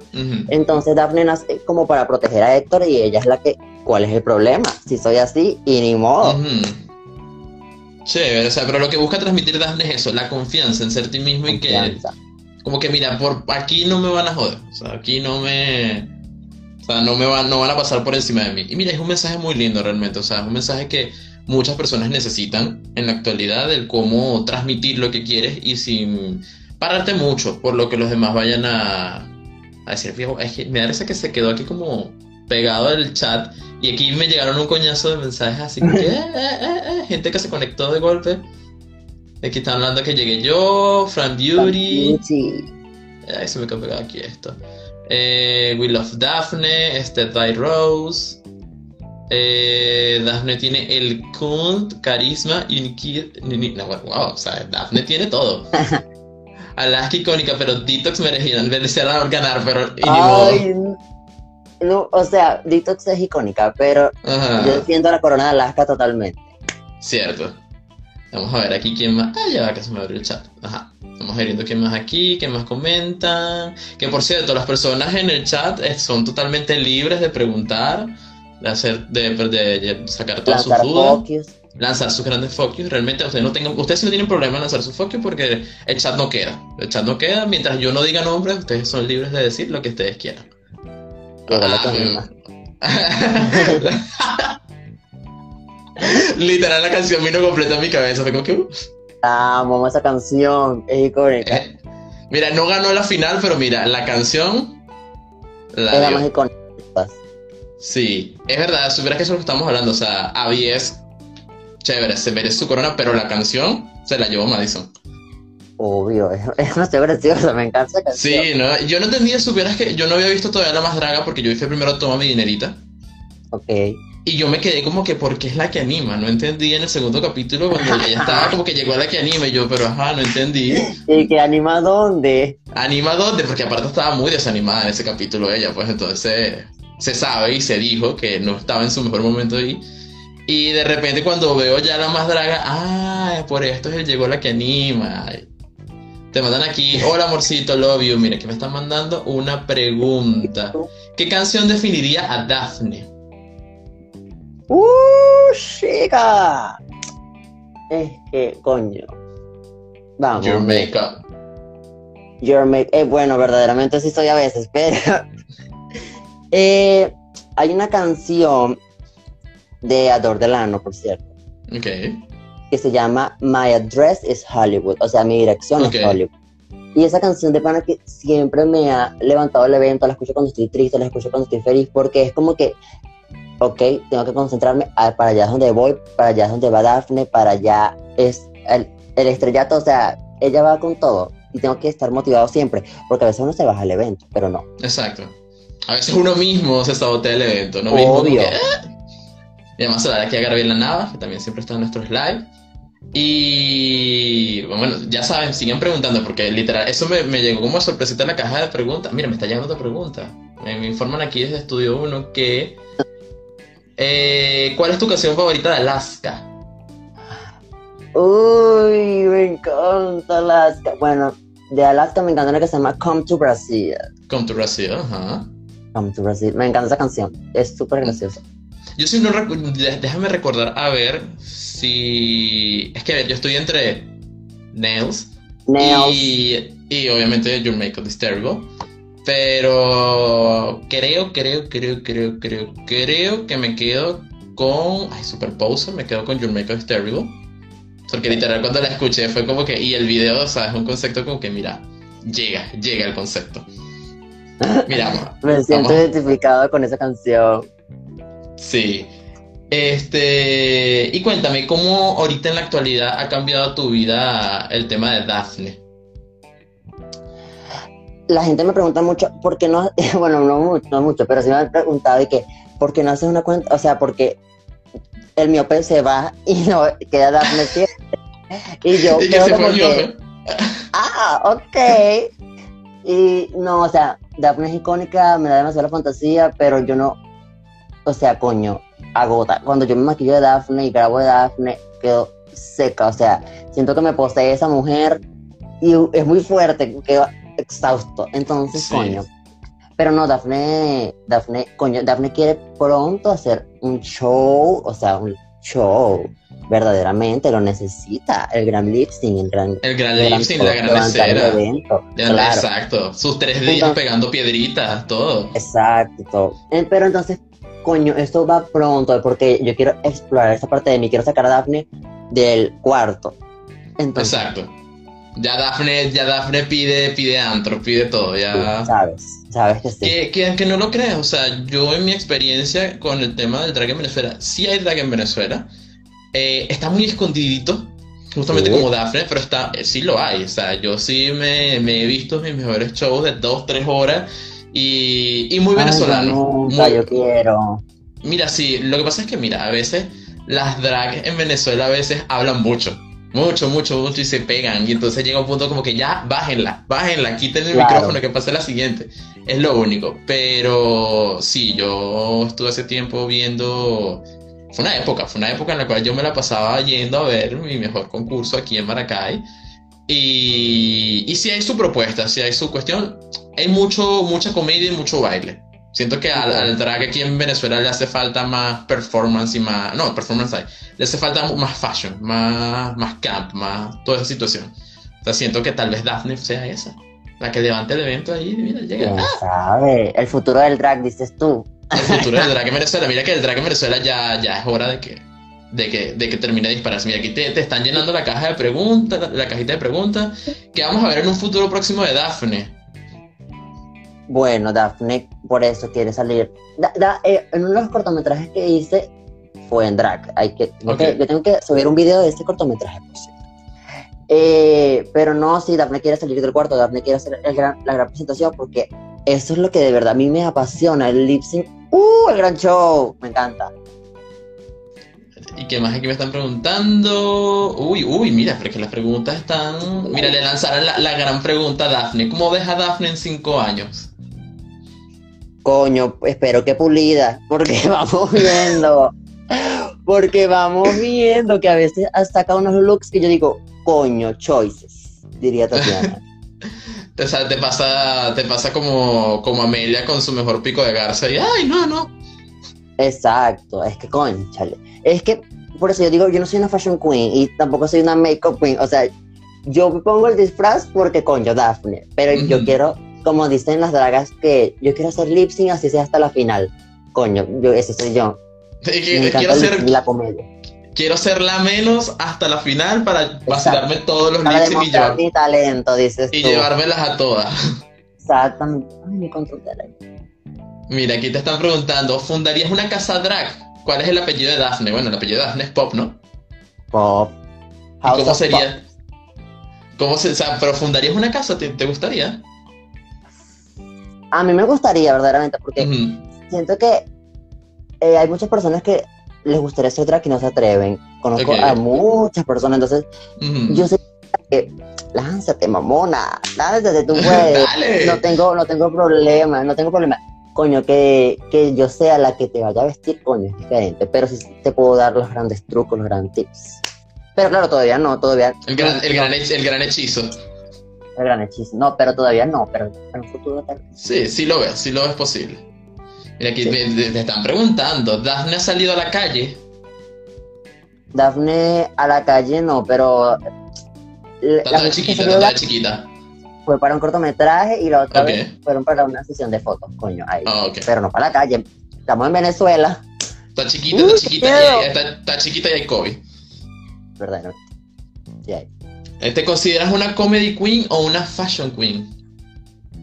[SPEAKER 2] Entonces Daphne nace como para proteger a Héctor y ella es la que, ¿cuál es el problema? Si soy así y ni modo.
[SPEAKER 1] Chévere, o sea, pero lo que busca transmitir Daphne es eso, la confianza en ser ti mismo y que,
[SPEAKER 2] Confianza.
[SPEAKER 1] como que mira, por aquí no me van a joder, o sea, aquí no me, o sea, no me van, no van a pasar por encima de mí. Y mira, es un mensaje muy lindo realmente, o sea, es un mensaje que muchas personas necesitan en la actualidad, el cómo transmitir lo que quieres y sin pararte mucho por lo que los demás vayan a, a decir. Fíjate, es que me da risa que se quedó aquí como pegado el chat y aquí me llegaron un coñazo de mensajes así que eh, eh, eh, gente que se conectó de golpe. Aquí están hablando que llegué yo, Fran Beauty. Ay, se me quedó pegado aquí esto. We Love Daphne, este by Rose. Daphne tiene el cunt, carisma ni- no, wow, o sea, Daphne tiene todo. Alaska icónica, pero Detox merecía, ganar, pero y ni modo.
[SPEAKER 2] No, o sea, Detox es icónica, pero
[SPEAKER 1] Ajá.
[SPEAKER 2] yo defiendo la corona de Alaska totalmente.
[SPEAKER 1] Cierto. Vamos a ver aquí quién más. Ah, ya va que se me abrió el chat. Ajá. Vamos a ir viendo quién más aquí, quién más comentan. Que por cierto, las personas en el chat eh, son totalmente libres de preguntar, de hacer, de, de- de sacar todas sus
[SPEAKER 2] Lanzar
[SPEAKER 1] dudas,
[SPEAKER 2] focus.
[SPEAKER 1] lanzar sus grandes focus. Realmente ustedes no tengan, ustedes no tienen problema en lanzar sus focus porque el chat no queda. El chat no queda. Mientras yo no diga nombres, ustedes son libres de decir lo que ustedes quieran.
[SPEAKER 2] La
[SPEAKER 1] Ah. Literal, la canción vino completa en mi cabeza. Fue como que. uh.
[SPEAKER 2] Amo esa canción, es icónica.
[SPEAKER 1] Eh, mira, no ganó la final, pero mira, la canción la
[SPEAKER 2] es la más icónica.
[SPEAKER 1] Sí, es verdad, supieras que eso es lo que estamos hablando. O sea, Abby es chévere, se merece su corona, pero la canción se la llevó Madison.
[SPEAKER 2] Obvio, es, es demasiado graciosa, me encanta esa canción.
[SPEAKER 1] Sí, no, yo no entendía, supieras que yo no había visto todavía la más draga porque yo dije primero toma mi dinerita.
[SPEAKER 2] Ok.
[SPEAKER 1] Y yo me quedé como que porque es la que anima, no entendí en el segundo capítulo cuando ella estaba como que llegó a la que anima y yo, pero ajá, no entendí.
[SPEAKER 2] ¿Y que anima dónde?
[SPEAKER 1] ¿Anima dónde? Porque aparte estaba muy desanimada en ese capítulo ella, pues entonces se sabe y se dijo que no estaba en su mejor momento ahí. Y de repente cuando veo ya la más draga, ah, por esto es el llegó la que anima. Te mandan aquí, hola amorcito, love you. Mira, que me están mandando una pregunta. ¿Qué canción definiría a Daphne?
[SPEAKER 2] ¡Uh, chica! Es que, coño. Vamos.
[SPEAKER 1] Your makeup.
[SPEAKER 2] Your make eh, bueno, verdaderamente sí soy a veces, pero eh, hay una canción de Ador Delano, por cierto,
[SPEAKER 1] Ok.
[SPEAKER 2] Que se llama My Address is Hollywood, o sea, mi dirección
[SPEAKER 1] Ok.
[SPEAKER 2] es Hollywood. Y esa canción de pana que siempre me ha levantado el evento, la escucho cuando estoy triste, la escucho cuando estoy feliz, porque es como que, ok, tengo que concentrarme, ah, para allá es donde voy, para allá es donde va Daphne, para allá es el, el estrellato, o sea, ella va con todo. Y tengo que estar motivado siempre, porque a veces uno se baja el evento, pero no.
[SPEAKER 1] Exacto. A veces uno mismo se sabotea el evento, mismo como
[SPEAKER 2] Obvio.
[SPEAKER 1] que, "Ah". Y además se aquí a Gabriela Nava, que también siempre está en nuestros live. Y bueno, ya saben, siguen preguntando, porque literal, eso me, me llegó como sorpresita en la caja de preguntas. Mira, me está llegando otra pregunta. Me, me informan aquí desde Estudio 1 que... eh, ¿Cuál es tu canción favorita de Alaska?
[SPEAKER 2] Uy, me encanta Alaska. Bueno, de Alaska me encanta una que se llama Come to Brazil.
[SPEAKER 1] Come to Brazil, ajá.
[SPEAKER 2] Come to Brazil. Me encanta esa canción. Es súper graciosa.
[SPEAKER 1] Yo sí no recu- de- déjame recordar a ver si es que a ver, yo estoy entre Nails
[SPEAKER 2] Nails.
[SPEAKER 1] y, y obviamente Your Makeup is Terrible, pero creo, creo, creo, creo, creo, creo que me quedo con ay, Superposer, me quedo con Your Makeup is Terrible, porque literal cuando la escuché fue como que y el video, o sea, es un concepto como que mira, llega, llega el concepto. Mira, vamos-
[SPEAKER 2] Me siento
[SPEAKER 1] vamos-
[SPEAKER 2] identificado con esa canción.
[SPEAKER 1] Sí. Este, y cuéntame, ¿cómo ahorita en la actualidad ha cambiado tu vida el tema de Daphne?
[SPEAKER 2] La gente me pregunta mucho, ¿por qué no? Bueno, no mucho, no mucho, pero sí me han preguntado de que, ¿por qué no haces una cuenta? O sea, porque el miope se va y no queda Daphne siempre. Y yo
[SPEAKER 1] Y que se fue
[SPEAKER 2] que, ah, ok. Y no, o sea, Daphne es icónica, me da demasiada fantasía, pero yo no, o sea, coño, agota. Cuando yo me maquillo de Daphne y grabo de Daphne, quedo seca, o sea, siento que me posee esa mujer y es muy fuerte, quedo exhausto. Entonces,
[SPEAKER 1] Sí.
[SPEAKER 2] coño. Pero no, Daphne, Daphne, coño, Daphne quiere pronto hacer un show, o sea, un show. Verdaderamente lo necesita. El gran lip sync, el gran.
[SPEAKER 1] El gran
[SPEAKER 2] el
[SPEAKER 1] lip sync, la gran escena.
[SPEAKER 2] evento.
[SPEAKER 1] Ya,
[SPEAKER 2] Claro.
[SPEAKER 1] Exacto. Sus tres días
[SPEAKER 2] Entonces-
[SPEAKER 1] pegando piedritas, todo.
[SPEAKER 2] Exacto. Eh, Pero entonces, coño, esto va pronto porque yo quiero explorar esa parte de mí, quiero sacar a Daphne del cuarto. Entonces,
[SPEAKER 1] Exacto. Ya Daphne, ya Daphne pide, pide antro, pide todo, ya.
[SPEAKER 2] sabes, sabes que sí.
[SPEAKER 1] Que, que aunque no lo creas, o sea, yo en mi experiencia con el tema del drag en Venezuela, sí hay drag en Venezuela, eh, está muy escondidito, justamente
[SPEAKER 2] Sí.
[SPEAKER 1] como Daphne, pero está, eh, sí lo hay, o sea, yo sí me, me he visto mis mejores shows de dos, tres horas y, y muy
[SPEAKER 2] Ay,
[SPEAKER 1] venezolano.
[SPEAKER 2] yo nunca,
[SPEAKER 1] muy-
[SPEAKER 2] yo quiero.
[SPEAKER 1] Mira, sí, lo que pasa es que, mira, a veces las drags en Venezuela a veces hablan mucho. Mucho, mucho, mucho y se pegan. Y entonces llega un punto como que ya, bájenla, bájenla, quiten el
[SPEAKER 2] Claro.
[SPEAKER 1] micrófono que pase la siguiente. Es lo único. Pero sí, yo estuve hace tiempo viendo. Fue una época, fue una época en la cual yo me la pasaba yendo a ver mi mejor concurso aquí en Maracay. Y, y sí hay su propuesta, sí hay su cuestión. Hay mucho, mucha comedia y mucho baile. Siento que al, al drag aquí en Venezuela le hace falta más performance y más. No, performance hay. Le hace falta más fashion, más, más camp, más toda esa situación. O sea, siento que tal vez Daphne sea esa. La que levante el evento ahí mira, llega.
[SPEAKER 2] ¿Quién sabe? El futuro del drag, dices tú.
[SPEAKER 1] El futuro del drag en Venezuela. Mira que el drag en Venezuela ya, ya es hora de que, de que, de que termine de dispararse. Mira, aquí te, te están llenando la caja de preguntas, la, la cajita de preguntas. que vamos a ver en un futuro próximo de Daphne?
[SPEAKER 2] Bueno, Daphne por eso quiere salir. Da- da- eh, en uno de los cortometrajes que hice fue en drag. Hay que, yo tengo que subir un video de este cortometraje. Eh, pero no, sí, Daphne quiere salir del cuarto, Daphne quiere hacer el gran- la gran presentación porque eso es lo que de verdad a mí me apasiona, el lip sync. ¡Uh! El gran show, me encanta.
[SPEAKER 1] ¿Y qué más aquí me están preguntando? Uy, uy, mira, porque las preguntas están. Mira, le lanzaron la, la gran pregunta a Daphne. ¿Cómo ves a Daphne en cinco años?
[SPEAKER 2] Coño, espero que pulida, porque vamos viendo, porque vamos viendo que a veces saca unos looks que yo digo, coño, choices, diría Tatiana.
[SPEAKER 1] Te, sa- te pasa, te pasa como, como Amelia con su mejor pico de garza y ¡ay, no, no!
[SPEAKER 2] Exacto, es que conchale, es que por eso yo digo, yo no soy una fashion queen y tampoco soy una makeup queen, o sea, yo me pongo el disfraz porque coño, Daphne, pero yo quiero, como dicen las dragas, que yo quiero hacer lip sync así sea hasta la final, coño, yo, ese soy yo, me
[SPEAKER 1] quiero,
[SPEAKER 2] lip y la comedia.
[SPEAKER 1] quiero ser la menos hasta la final para vacilarme todos los lips y, llevar-
[SPEAKER 2] mi talento, dices
[SPEAKER 1] y
[SPEAKER 2] tú.
[SPEAKER 1] llevármelas a todas.
[SPEAKER 2] Exactamente. Ay, mi control de la-
[SPEAKER 1] Mira, aquí te están preguntando, ¿fundarías una casa drag? ¿Cuál es el apellido de Daphne? Bueno, el apellido de Daphne es Pop, ¿no?
[SPEAKER 2] Pop.
[SPEAKER 1] ¿Y
[SPEAKER 2] House
[SPEAKER 1] cómo sería? ¿Cómo se, o sea, pero fundarías una casa? ¿Te, te gustaría?
[SPEAKER 2] A mí me gustaría, verdaderamente, porque siento que eh, hay muchas personas que les gustaría ser drag y no se atreven. Conozco a muchas personas, entonces yo sé que lánzate, mamona, lánzate, tú puedes. No tengo, no tengo problema, no tengo problema. Coño, que, que yo sea la que te vaya a vestir, coño, es diferente. Pero sí te puedo dar los grandes trucos, los grandes tips. Pero claro, todavía no, todavía.
[SPEAKER 1] El gran, el, gran, el gran hechizo.
[SPEAKER 2] el gran hechizo. No, pero todavía no, pero en un futuro tal vez.
[SPEAKER 1] Sí, sí lo ves, sí lo ves posible. Mira, aquí
[SPEAKER 2] Sí.
[SPEAKER 1] me, me- me están preguntando, ¿Daphne ha salido a la calle?
[SPEAKER 2] Dafne a la calle no, pero. la- la
[SPEAKER 1] chiquita,
[SPEAKER 2] la-
[SPEAKER 1] chiquita.
[SPEAKER 2] Fue para un cortometraje y la otra vez fueron para una sesión de fotos, coño, ahí.
[SPEAKER 1] Ah, ok.
[SPEAKER 2] Pero no para la calle. Estamos en Venezuela,
[SPEAKER 1] Está chiquita, está
[SPEAKER 2] Uy,
[SPEAKER 1] chiquita, y hay, está, está chiquita y hay COVID.
[SPEAKER 2] ¿verdad? No?
[SPEAKER 1] Eh, ¿Te consideras una comedy queen o una fashion queen?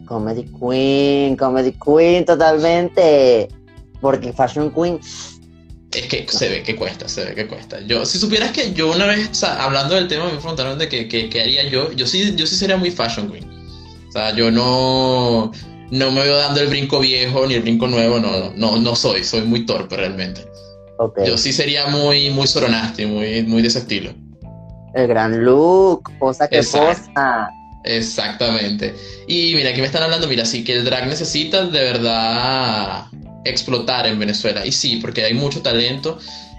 [SPEAKER 2] Comedy Queen, Comedy Queen, totalmente. Porque Fashion Queen,
[SPEAKER 1] Es que se ve que cuesta, se ve que cuesta. Yo, si supieras que yo una vez, o sea, hablando del tema, me preguntaron de qué qué- qué haría yo. Yo sí, yo sí sería muy fashion queen. O sea, yo no, no me veo dando el brinco viejo ni el brinco nuevo, no, no, no, soy, soy muy torpe realmente.
[SPEAKER 2] ok.
[SPEAKER 1] Yo sí sería muy, muy soronasti, muy, muy de ese estilo.
[SPEAKER 2] El gran look, posa que
[SPEAKER 1] Exacto.
[SPEAKER 2] posa.
[SPEAKER 1] Exactamente. Y mira, aquí me están hablando, mira, sí que el drag necesita de verdad explotar en Venezuela. Y sí, porque hay mucho talento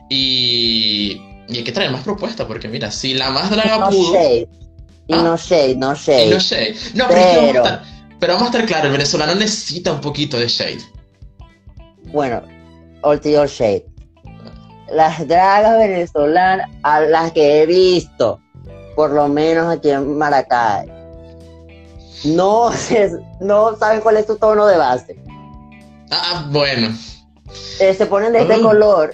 [SPEAKER 1] y, y hay que traer más propuestas, porque mira, si la más draga
[SPEAKER 2] No
[SPEAKER 1] pudo...
[SPEAKER 2] shade. Y
[SPEAKER 1] Ah.
[SPEAKER 2] no shade, no shade.
[SPEAKER 1] no shade. No, pero, que vamos a
[SPEAKER 2] Pero-
[SPEAKER 1] estar, pero vamos a estar claros, el venezolano necesita un poquito de shade.
[SPEAKER 2] Bueno, all shade. Las dragas venezolanas, a las que he visto, por lo menos aquí en Maracay, no, se- no saben cuál es su tono de base.
[SPEAKER 1] Ah, bueno.
[SPEAKER 2] Eh, se ponen de este
[SPEAKER 1] Oh.
[SPEAKER 2] color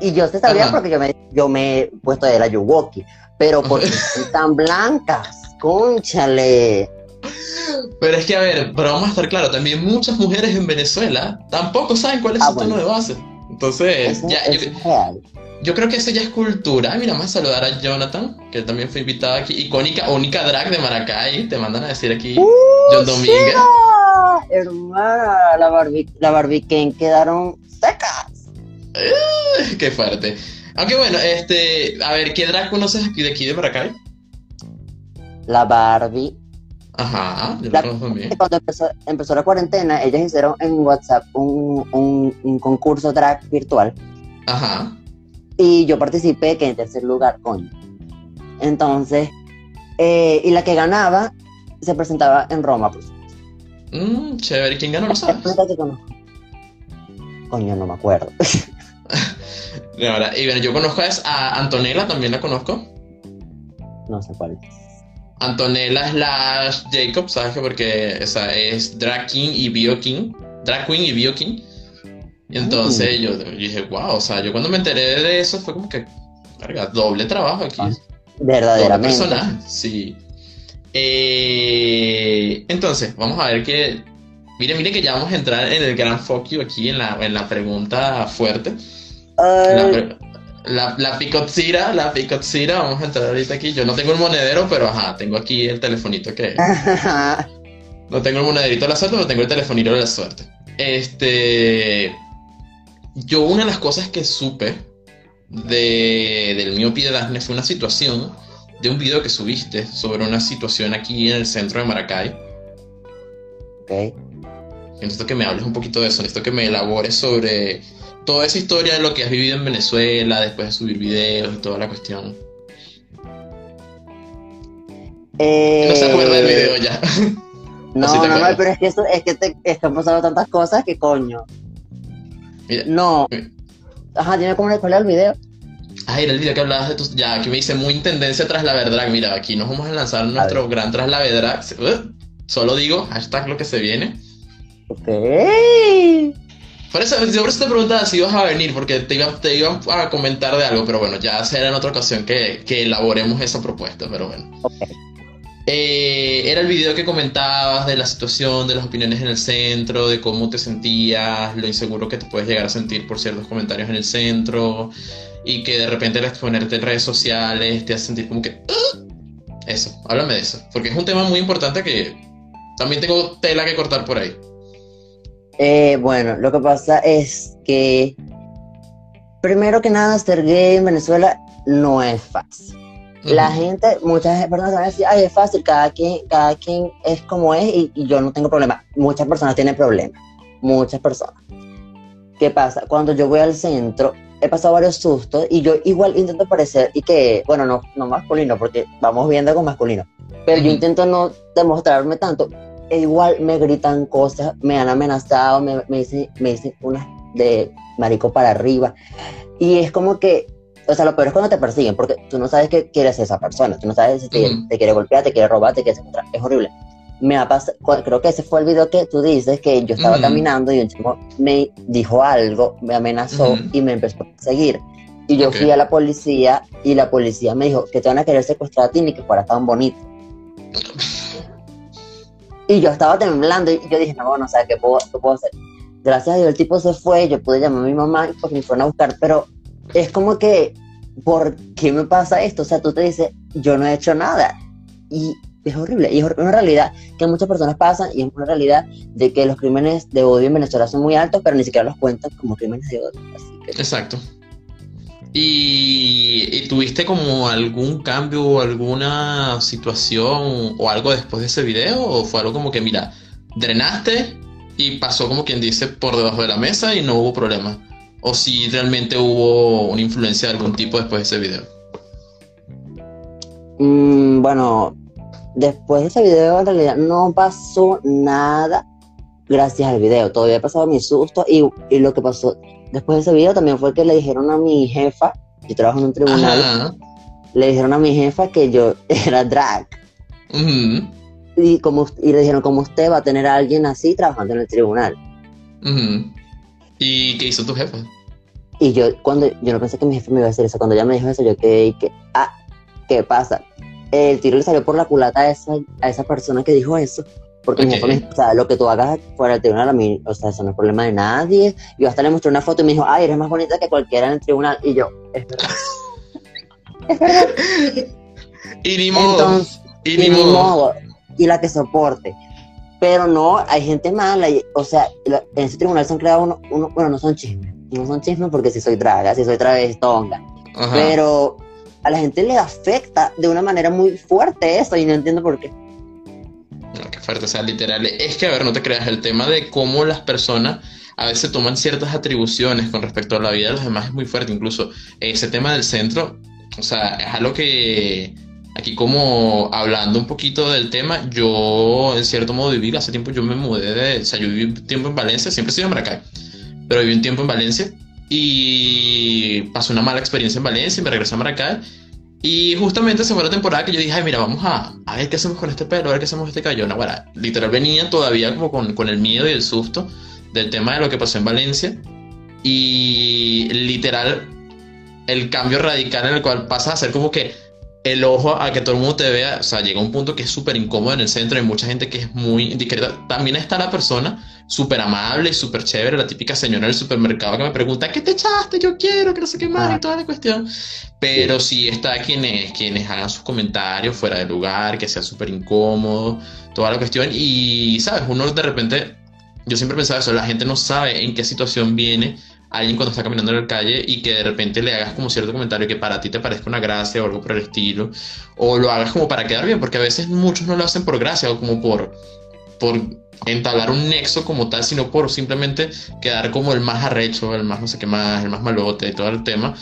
[SPEAKER 2] y yo se sabía
[SPEAKER 1] Ajá.
[SPEAKER 2] porque yo me, yo me he puesto de la Yuwoki, pero porque son tan blancas, conchale.
[SPEAKER 1] Pero es que, a ver, pero vamos a estar claros, también muchas mujeres en Venezuela tampoco saben cuál es
[SPEAKER 2] Ah,
[SPEAKER 1] su tono de base. Entonces, ya, yo,
[SPEAKER 2] real.
[SPEAKER 1] Creo que eso ya es cultura. Mira, vamos a saludar a Jonathan, que también fue invitado aquí. Icónica, única drag de Maracay. Te mandan a decir aquí
[SPEAKER 2] ¡Uh,
[SPEAKER 1] John Domínguez.
[SPEAKER 2] Ah, hermana, la Barbie, la Barbican quedaron secas.
[SPEAKER 1] Qué fuerte. Aunque bueno, este, a ver, ¿qué drag conoces aquí de aquí de Maracay?
[SPEAKER 2] La Barbie.
[SPEAKER 1] Ajá, yo
[SPEAKER 2] La-. Cuando empezó, empezó la cuarentena, ellas hicieron en WhatsApp un, un, un concurso drag virtual
[SPEAKER 1] Ajá.
[SPEAKER 2] y yo participé, que en tercer lugar, coño. Entonces, eh, y la que ganaba se presentaba en Roma, por supuesto.
[SPEAKER 1] Mm, chévere. ¿Quién ganó? ¿Lo sabes?
[SPEAKER 2] Coño, no me acuerdo.
[SPEAKER 1] De verdad. Y bueno, yo conozco a Antonella, también la conozco.
[SPEAKER 2] no sé cuál es.
[SPEAKER 1] Antonella slash Jacob, ¿sabes qué? Porque esa es Drag King y Bio King. Drag Queen y Bio King. Y entonces yo, yo dije, wow, o sea, yo cuando me enteré de eso fue como que, carga, doble trabajo aquí.
[SPEAKER 2] Ah,
[SPEAKER 1] Doble
[SPEAKER 2] Verdaderamente.
[SPEAKER 1] personaje, sí. Eh, entonces, vamos a ver qué, Mire, mire que ya vamos a entrar en el gran foco aquí, en la, en la pregunta fuerte.
[SPEAKER 2] Ay,
[SPEAKER 1] La, la, picotzira, la picotzira, vamos a entrar ahorita aquí. Yo no tengo el monedero, pero ajá, tengo aquí el telefonito que... No tengo el monederito de la suerte, pero tengo el telefonito de la suerte. Este. Yo, una de las cosas que supe de, del mío de Daphne fue una situación de un video que subiste sobre una situación aquí en el centro de Maracay.
[SPEAKER 2] ok.
[SPEAKER 1] Necesito que me hables un poquito de eso, necesito que me elabores sobre toda esa historia de lo que has vivido en Venezuela después de subir videos y toda la cuestión.
[SPEAKER 2] Eh,
[SPEAKER 1] No se acuerda del video ya.
[SPEAKER 2] No,
[SPEAKER 1] ¿O sí te
[SPEAKER 2] no, no, pero es que, eso, es, que te, es que han pasado tantas cosas que coño.
[SPEAKER 1] Mira.
[SPEAKER 2] No.
[SPEAKER 1] Mira.
[SPEAKER 2] Ajá, dime cómo cuál el video.
[SPEAKER 1] Ah, era el video que hablabas de tus. Ya, aquí me dice muy tendencia tras la verdad. Mira, aquí nos vamos a lanzar nuestro gran tras la verdad. Uh, Solo digo, hashtag lo que se viene.
[SPEAKER 2] Ok.
[SPEAKER 1] Por eso, yo por eso te preguntaba si ibas a venir, porque te iba, te iba a comentar de algo, pero bueno, ya será en otra ocasión que, que elaboremos esa propuesta, pero bueno.
[SPEAKER 2] Ok.
[SPEAKER 1] Eh, era el video que comentabas de la situación, de las opiniones en el centro, de cómo te sentías, lo inseguro que te puedes llegar a sentir por ciertos comentarios en el centro, y que de repente el exponerte en redes sociales te hace sentir como que... "Ah". Eso, háblame de eso, porque es un tema muy importante que también tengo tela que cortar por ahí.
[SPEAKER 2] Eh, bueno, lo que pasa es que, primero que nada, ser gay en Venezuela no es fácil. La gente, muchas personas van a decir, ay, es fácil, cada quien, cada quien es como es y, y yo no tengo problema. Muchas personas tienen problemas, muchas personas. ¿Qué pasa? Cuando yo voy al centro, he pasado varios sustos y yo igual intento parecer, y que, bueno, no, no masculino, porque vamos viendo con masculino, pero yo intento no demostrarme tanto. E igual me gritan cosas, me han amenazado, me, me dicen, me dicen unas de marico para arriba. Y es como que, o sea, lo peor es cuando te persiguen, porque tú no sabes qué quiere hacer esa persona, tú no sabes si te, quiere golpear, te quiere robar, te quiere secuestrar. Es horrible. Me ha pasado, creo que ese fue el video que tú dices, que yo estaba caminando y un chico me dijo algo, me amenazó y me empezó a seguir. Y yo fui a la policía y la policía me dijo que te van a querer secuestrar a ti ni que fuera tan bonito. Y yo estaba temblando y yo dije, no, bueno, o sea, ¿qué puedo, qué puedo hacer? Gracias a Dios el tipo se fue, yo pude llamar a mi mamá y pues me fueron a buscar, pero es como que, ¿por qué me pasa esto? O sea, tú te dices, yo no he hecho nada. Y es horrible. Y es una realidad que muchas personas pasan y es una realidad de que los crímenes de odio en Venezuela son muy altos, pero ni siquiera los cuentan como crímenes de odio.
[SPEAKER 1] Exacto. ¿Y, tuviste como algún cambio o alguna situación o algo después de ese video? ¿O fue algo como que, mira, drenaste y pasó como quien dice por debajo de la mesa y no hubo problema? ¿O si realmente hubo una influencia de algún tipo después de ese video?
[SPEAKER 2] Mm, bueno, después de ese video en realidad no pasó nada gracias al video. Todavía he pasado mi susto y, y lo que pasó después de ese video también fue que le dijeron a mi jefa, yo trabajo en un tribunal,
[SPEAKER 1] Ajá.
[SPEAKER 2] le dijeron a mi jefa que yo era drag. Y, como, y le dijeron, como usted va a tener a alguien así trabajando en el tribunal.
[SPEAKER 1] ¿Y qué hizo tu jefe?
[SPEAKER 2] Y yo, cuando, yo no pensé que mi jefe me iba a decir eso. Cuando ella me dijo eso, yo quedé que, ah, ¿qué pasa? El tiro le salió por la culata a esa, a esa persona que dijo eso. Porque me o sea, lo que tú hagas fuera del tribunal, a mí, o sea, eso no es problema de nadie. Yo hasta le mostré una foto y me dijo, ay, eres más bonita que cualquiera en el tribunal. Y yo, es verdad. es verdad.
[SPEAKER 1] Y ni modo.
[SPEAKER 2] Entonces,
[SPEAKER 1] y
[SPEAKER 2] y
[SPEAKER 1] ni
[SPEAKER 2] ni
[SPEAKER 1] modo.
[SPEAKER 2] y la que soporte. Pero no, hay gente mala, y- o sea, la- en ese tribunal se han creado uno, uno- bueno, no son chismes, no son chismes porque si soy draga, si soy travestonga,
[SPEAKER 1] Ajá.
[SPEAKER 2] pero a la gente le afecta de una manera muy fuerte eso y no entiendo por qué.
[SPEAKER 1] No, qué fuerte, o sea, literal. Es que, a ver, no te creas, el tema de cómo las personas a veces toman ciertas atribuciones con respecto a la vida de los demás es muy fuerte. Incluso ese tema del centro, o sea, es algo que aquí como hablando un poquito del tema, yo en cierto modo viví, hace tiempo yo me mudé de, o sea, yo viví un tiempo en Valencia, siempre he sido de Maracay, pero viví un tiempo en Valencia y pasé una mala experiencia en Valencia y me regresé a Maracay. Y justamente se fue la temporada que yo dije, ay, mira, vamos a, a ver qué hacemos con este pelo, a ver qué hacemos con este. No, bueno, literal venía todavía como con, con el miedo y el susto del tema de lo que pasó en Valencia. Y literal, el cambio radical en el cual pasas a ser como que, el ojo a que todo el mundo te vea, o sea, llega un punto que es súper incómodo en el centro, hay mucha gente que es muy indiscreta. También está la persona súper amable, súper chévere, la típica señora del supermercado que me pregunta, ¿qué te echaste? Yo quiero, que no sé qué más, y toda la cuestión. Pero sí, está quienes, quienes hagan sus comentarios fuera de lugar, que sea súper incómodo, toda la cuestión. Y, ¿sabes? Uno de repente, yo siempre pensaba eso, la gente no sabe en qué situación viene alguien cuando está caminando en la calle y que de repente le hagas como cierto comentario que para ti te parezca una gracia o algo por el estilo, o lo hagas como para quedar bien, porque a veces muchos no lo hacen por gracia o como por, por entablar un nexo como tal, sino por simplemente quedar como el más arrecho, el más no sé qué más, el más malote de todo el tema,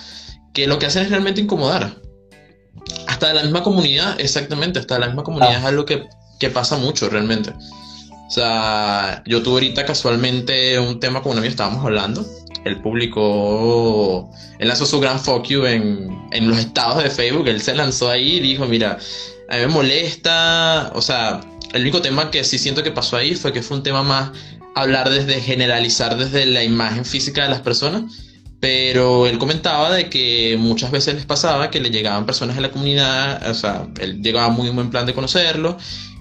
[SPEAKER 1] que lo que hacen es realmente incomodar. Hasta de la misma comunidad, exactamente, hasta de la misma comunidad es algo que, que pasa mucho realmente. O sea, yo tuve ahorita casualmente un tema con un amigo, estábamos hablando, él publicó, él lanzó su gran fuck you en, en los estados de Facebook, él se lanzó ahí y dijo, mira, a mí me molesta, o sea, el único tema que sí siento que pasó ahí fue que fue un tema más hablar desde generalizar desde la imagen física de las personas, pero él comentaba de que muchas veces les pasaba que le llegaban personas de la comunidad, o sea, él llegaba muy buen plan de conocerlo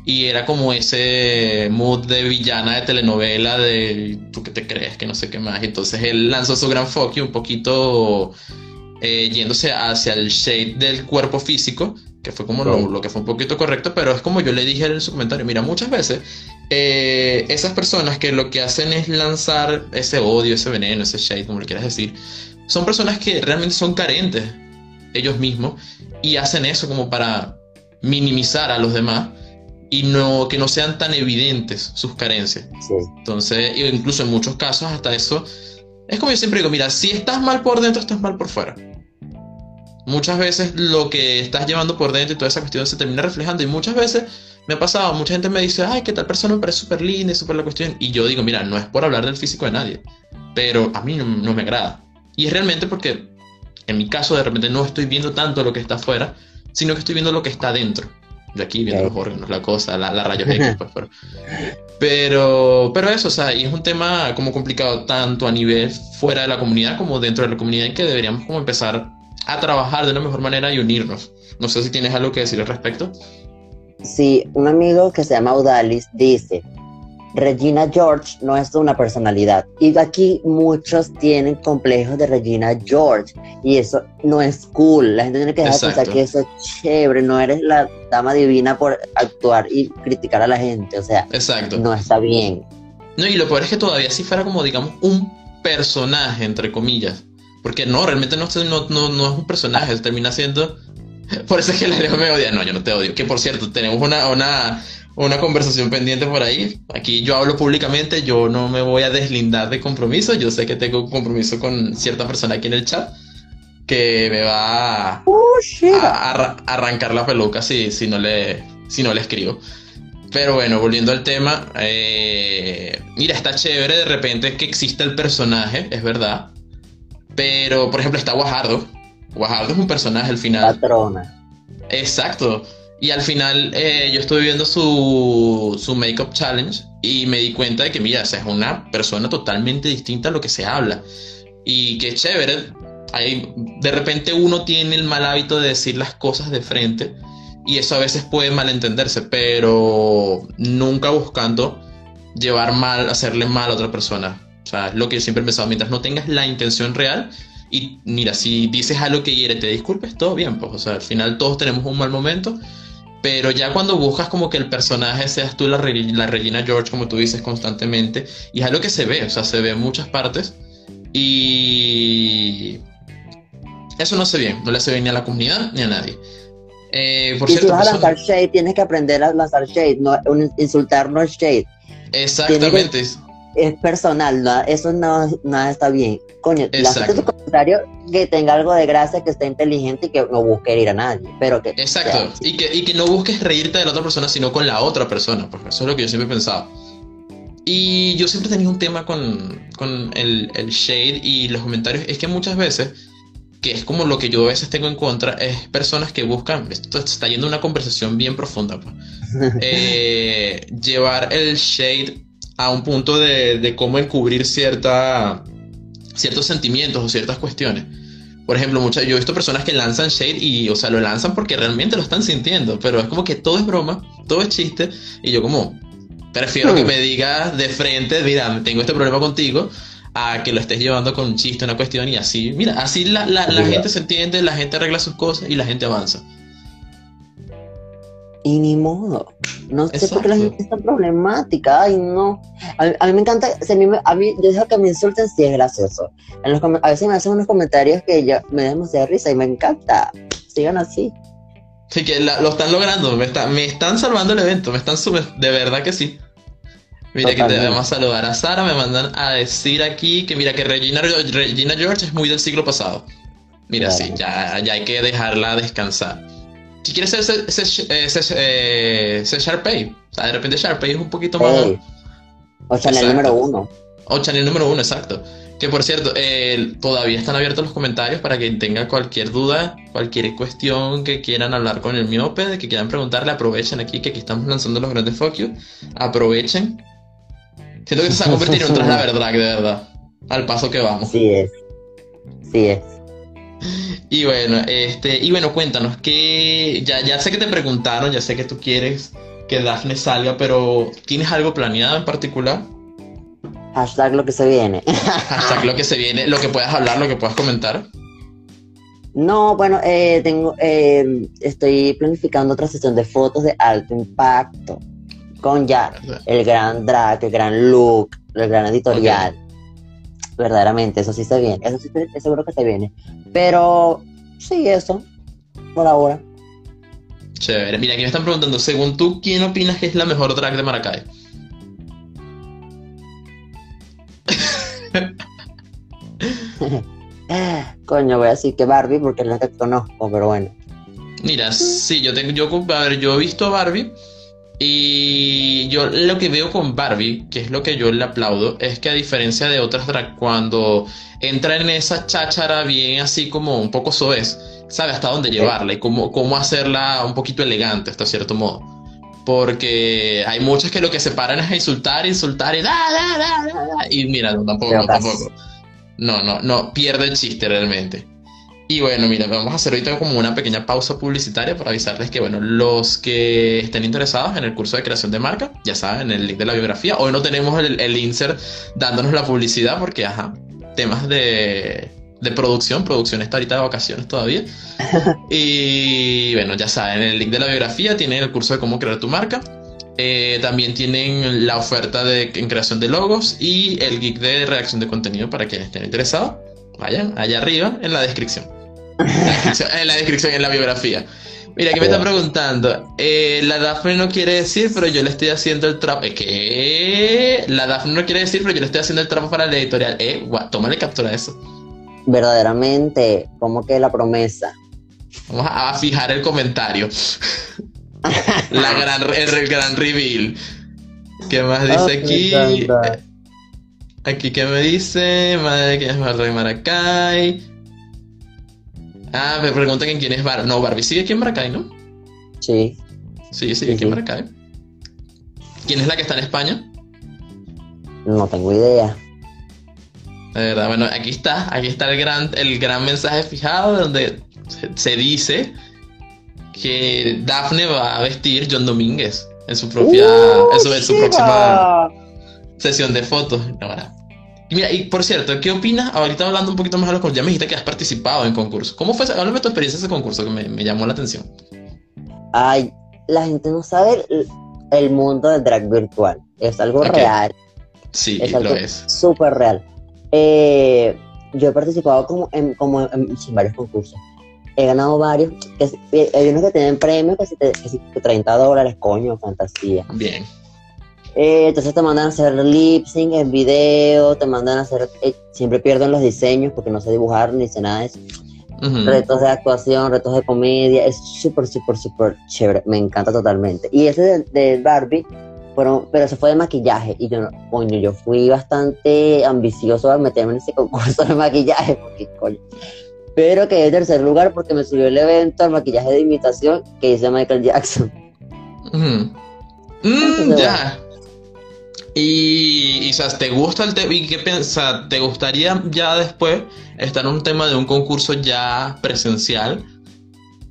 [SPEAKER 1] y era como ese mood de villana de telenovela de tú que te crees que no sé qué más. Entonces él lanzó su gran fuck un poquito eh, yéndose hacia el shade del cuerpo físico, que fue como lo, que fue un poquito correcto, pero es como yo le dije en su comentario, mira, muchas veces eh, esas personas que lo que hacen es lanzar ese odio, ese veneno, ese shade, como le quieras decir, son personas que realmente son carentes ellos mismos y hacen eso como para minimizar a los demás y no que no sean tan evidentes sus carencias. Entonces, incluso en muchos casos hasta eso es como yo siempre digo, mira, si estás mal por dentro, estás mal por fuera. Muchas veces lo que estás llevando por dentro y toda esa cuestión se termina reflejando y muchas veces me ha pasado, mucha gente me dice, ay, que tal persona me parece súper linda y súper la cuestión. Y yo digo, mira, no es por hablar del físico de nadie, pero a mí no, no me agrada. Y es realmente porque, en mi caso, de repente no estoy viendo tanto lo que está afuera, sino que estoy viendo lo que está dentro de aquí viendo los órganos, la cosa, la, la rayos X, pues, pero, pero, eso, o sea, y es un tema como complicado tanto a nivel fuera de la comunidad como dentro de la comunidad en que deberíamos como empezar a trabajar de una mejor manera y unirnos. No sé si tienes algo que decir al respecto.
[SPEAKER 2] Sí, un amigo que se llama Audalis dice, Regina George no es una personalidad. Y aquí muchos tienen complejos de Regina George. Y eso no es cool. La gente tiene que dejar de pensar que eso es chévere. No eres la dama divina por actuar y criticar a la gente. O sea,
[SPEAKER 1] Exacto.
[SPEAKER 2] no está bien.
[SPEAKER 1] No, y lo peor es que todavía si fuera como, digamos, un personaje, entre comillas. Porque no, realmente no, no, no, no es un personaje, termina siendo... Por eso es que la me odia. No, yo no te odio. Que por cierto, tenemos una, una una conversación pendiente por ahí. Aquí yo hablo públicamente, yo no me voy a deslindar de compromiso. Yo sé que tengo un compromiso con cierta persona aquí en el chat que me va
[SPEAKER 2] oh,
[SPEAKER 1] a, arrancar la peluca si, si, no le, si no le escribo. Pero bueno, volviendo al tema, eh, mira, está chévere de repente que exista el personaje, es verdad. Pero, por ejemplo, está Guajardo. Guajardo es un personaje al final.
[SPEAKER 2] Patrona.
[SPEAKER 1] Exacto. Y al final eh, yo estuve viendo su, su Makeup Challenge y me di cuenta de que, mira, es una persona totalmente distinta a lo que se habla. Y qué chévere. Hay, de repente uno tiene el mal hábito de decir las cosas de frente y eso a veces puede malentenderse, pero nunca buscando llevar mal, hacerle mal a otra persona. O sea, es lo que yo siempre he pensado, mientras no tengas la intención real, y mira, si dices algo que hiere, te disculpes, todo bien, pues, o sea, al final todos tenemos un mal momento pero ya cuando buscas como que el personaje seas tú la, la Regina George, como tú dices constantemente, y es algo que se ve, o sea, se ve en muchas partes. Y eso no se ve bien, no le hace bien ni a la comunidad ni a nadie.
[SPEAKER 2] Eh, por y cierto, si vas a lanzar shade, tienes que aprender a lanzar shade, no, insultar no es shade.
[SPEAKER 1] Exactamente
[SPEAKER 2] es personal, no, eso no, nada está bien. Coño, Exacto. tu comentario que tenga algo de gracia, que esté inteligente y que no busque herir a nadie. Pero que,
[SPEAKER 1] Exacto, y, que, y que no busques reírte de la otra persona, sino con la otra persona. Pues eso es lo que yo siempre he pensado. Y yo siempre he tenido un tema con, con el, el, shade y los comentarios. Es que muchas veces, que es como lo que yo a veces tengo en contra, es personas que buscan, esto está yendo una conversación bien profunda, pues, eh, llevar el shade a un punto de, cómo encubrir cierta, ciertos sentimientos o ciertas cuestiones. Por ejemplo, muchas, yo he visto personas que lanzan shade y, o sea, lo lanzan porque realmente lo están sintiendo, pero es como que todo es broma, todo es chiste, y yo como, prefiero que
[SPEAKER 2] Hmm.
[SPEAKER 1] me digas de frente, mira, tengo este problema contigo, a que lo estés llevando con un chiste, una cuestión, y así, mira, así la, la, la gente se entiende, la gente arregla sus cosas y la gente avanza.
[SPEAKER 2] Y ni modo. No sé por qué la gente es tan problemática. Ay, no. A mí, a mí me encanta. a, mí, a mí, yo digo que me insulten si es gracioso. En los, com- a veces me hacen unos comentarios que yo, me dan demasiada risa y me encanta. Sigan así.
[SPEAKER 1] Así que la- lo están logrando, me, está- me están salvando el evento, me están sub- de verdad que sí. Mira, aquí
[SPEAKER 2] Totalmente.
[SPEAKER 1] debemos saludar a Sara, me mandan a decir aquí que mira que Regina, Regina George es muy del siglo pasado. Mira, sí, ya, ya hay que dejarla descansar. Si quieres ser ese, eh, ese Sharpay, o sea, de repente Sharpay es un poquito más...
[SPEAKER 2] Ey. O Chanel
[SPEAKER 1] Exacto.
[SPEAKER 2] número uno.
[SPEAKER 1] O Channel número uno, exacto. Que por cierto, eh, todavía están abiertos los comentarios para quien tenga cualquier duda, cualquier cuestión que quieran hablar con el miope, que quieran preguntarle, aprovechen aquí, que aquí estamos lanzando los grandes focus. Aprovechen. Siento que se va a convertir en un tras la verdad, de verdad. Al paso que vamos.
[SPEAKER 2] Sí es. Sí es.
[SPEAKER 1] Y bueno, este, y bueno, cuéntanos que ya, ya sé que te preguntaron, ya sé que tú quieres que Daphne salga, pero ¿tienes algo planeado en particular?
[SPEAKER 2] Hashtag lo que se viene.
[SPEAKER 1] Hashtag lo que se viene, lo que puedas hablar, lo que puedas comentar.
[SPEAKER 2] No, bueno, eh, tengo, eh, estoy planificando otra sesión de fotos de alto impacto con ya el gran drag, el gran look, el gran editorial. Verdaderamente, eso sí se viene, eso sí te- seguro que se viene. Pero sí, eso, por ahora.
[SPEAKER 1] Chévere. Mira, aquí me están preguntando, según tú, ¿quién opinas que es la mejor drag de Maracay?
[SPEAKER 2] Coño, voy a decir que Barbie porque es la que conozco, pero bueno.
[SPEAKER 1] Mira, sí, yo tengo, yo, a ver, yo he visto a Barbie y yo lo que veo con Barbie, que es lo que yo le aplaudo, es que a diferencia de otras drag, cuando entra en esa cháchara bien así como un poco soez, sabe hasta dónde llevarla y cómo, cómo hacerla un poquito elegante hasta cierto modo. Porque hay muchas que lo que se paran es a insultar, insultar y da, da, da, da, da, y mira, no, tampoco,
[SPEAKER 2] casi.
[SPEAKER 1] tampoco. No, no, no, pierde el chiste realmente. Y bueno, mira, vamos a hacer ahorita como una pequeña pausa publicitaria para avisarles que, bueno, los que estén interesados en el curso de creación de marca, ya saben, el link de la biografía. Hoy no tenemos el, el insert dándonos la publicidad porque, ajá, temas de, de producción, producción está ahorita de vacaciones todavía. Y bueno, ya saben, el link de la biografía tienen el curso de cómo crear tu marca. Eh, también tienen la oferta de, en creación de logos y el geek de redacción de contenido para quienes estén interesados. Vayan allá arriba en la descripción. En la descripción, en la, biografía. Mira, aquí me están preguntando. eh, la Daphne no quiere decir, pero yo le estoy haciendo el trapo. Eh, ¿Qué? La Daphne no quiere decir, pero yo le estoy haciendo el trapo para la editorial. Eh, guau, tómale captura de eso.
[SPEAKER 2] Verdaderamente, como que la promesa.
[SPEAKER 1] Vamos a, fijar el comentario. La gran, el, el gran reveal. ¿Qué más dice aquí?
[SPEAKER 2] encanta.
[SPEAKER 1] Aquí, ¿qué me dice? Madre que es Barbie Maracay. Ah, me preguntan en quién es Barbie. No, Barbie sigue aquí en Maracay, ¿no?
[SPEAKER 2] Sí.
[SPEAKER 1] Sí, sigue
[SPEAKER 2] Sí,
[SPEAKER 1] aquí en
[SPEAKER 2] sí.
[SPEAKER 1] Maracay. ¿Quién es la que está en España?
[SPEAKER 2] No tengo idea.
[SPEAKER 1] De verdad, bueno, aquí está, aquí está el gran, el gran mensaje fijado donde se, se dice que Daphne va a vestir John Domínguez en su propia,
[SPEAKER 2] ¡Uh,
[SPEAKER 1] en su, en su
[SPEAKER 2] chiva!
[SPEAKER 1] próxima sesión de fotos. Ahora. Y mira, y por cierto, ¿qué opinas? Ahorita hablando un poquito más de los concursos, ya me dijiste que has participado en concursos. ¿Cómo fue? Háblame de tu experiencia en ese concurso que me, me llamó la atención.
[SPEAKER 2] Ay, la gente no sabe el, el mundo del drag virtual. Es algo real.
[SPEAKER 1] Sí,
[SPEAKER 2] Es
[SPEAKER 1] lo
[SPEAKER 2] algo
[SPEAKER 1] es.
[SPEAKER 2] súper real. Eh, yo he participado como en, como en, en varios concursos. He ganado varios. Que, eh, hay unos que tienen premios que, si te- que si- que 30 dólares, coño, fantasía.
[SPEAKER 1] Bien.
[SPEAKER 2] Eh, entonces te mandan a hacer lip sync en video, te mandan a hacer. eh, siempre pierden los diseños porque no sé dibujar ni sé nada de eso. Retos de actuación, retos de comedia. Es súper, súper, súper chévere. Me encanta totalmente. Y ese de, de Barbie, fueron, pero se fue de maquillaje. Y yo, no- coño, yo fui bastante ambicioso a meterme en ese concurso de maquillaje. Porque, coño. Pero quedé en tercer lugar porque me subió el evento al maquillaje de imitación que hice Michael Jackson.
[SPEAKER 1] Mm, ya. Y, y sea, ¿te gusta el tema? ¿Y qué piensas? ¿Te gustaría ya después estar en un tema de un concurso ya presencial?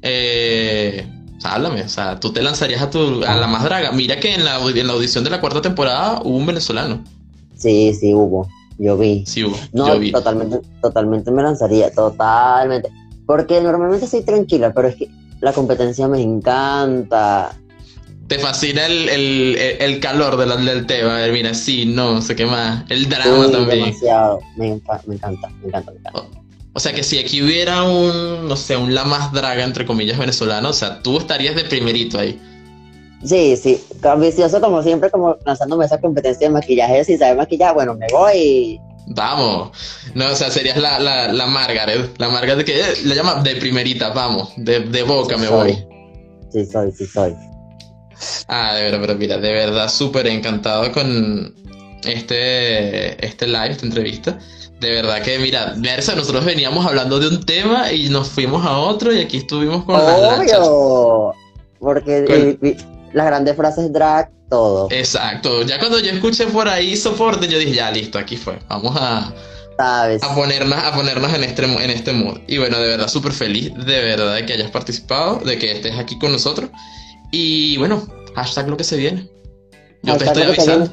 [SPEAKER 1] Eh, o sea, háblame, o sea, tú te lanzarías a, tu, a la más draga. Mira que en la, en la audición de la cuarta temporada hubo un venezolano.
[SPEAKER 2] Sí, sí, hubo. Yo vi.
[SPEAKER 1] Sí hubo,
[SPEAKER 2] No,
[SPEAKER 1] yo vi.
[SPEAKER 2] totalmente, totalmente me lanzaría, totalmente. Porque normalmente soy tranquila, pero es que la competencia me encanta.
[SPEAKER 1] Te fascina el, el, el- calor de la- del tema, eh, mira, sí, no, sé qué más. El drama
[SPEAKER 2] Sí,
[SPEAKER 1] también.
[SPEAKER 2] demasiado. Me, encanta, me encanta, me encanta.
[SPEAKER 1] O sea que si aquí hubiera un, no sé, un la más draga, entre comillas, venezolano, o sea, tú estarías de primerito ahí.
[SPEAKER 2] Sí, sí, ambicioso como siempre, como lanzándome esa competencia de maquillaje, si sabes maquillar, bueno, me voy.
[SPEAKER 1] Vamos. No, o sea, serías la, la, la Margaret. La Margaret que eh, la llama de primerita, vamos. De, de boca me
[SPEAKER 2] soy.
[SPEAKER 1] voy.
[SPEAKER 2] Sí, soy, sí, soy.
[SPEAKER 1] Ah, de verdad, pero mira, de verdad súper encantado con este, este live, esta entrevista. De verdad que, mira, Merce, nosotros veníamos hablando de un tema y nos fuimos a otro y aquí estuvimos con las lanchas.
[SPEAKER 2] Obvio. Porque
[SPEAKER 1] Con-
[SPEAKER 2] eh, las grandes frases drag, todo.
[SPEAKER 1] Exacto, ya cuando yo escuché por ahí soporte, yo dije, ya listo, aquí fue. Vamos a,
[SPEAKER 2] ¿Sabes?
[SPEAKER 1] a ponernos, a ponernos en este, en este mood. Y bueno, de verdad, súper feliz, de verdad, de que hayas participado, de que estés aquí con nosotros. Y bueno, hashtag lo que se viene. Yo te estoy avisando.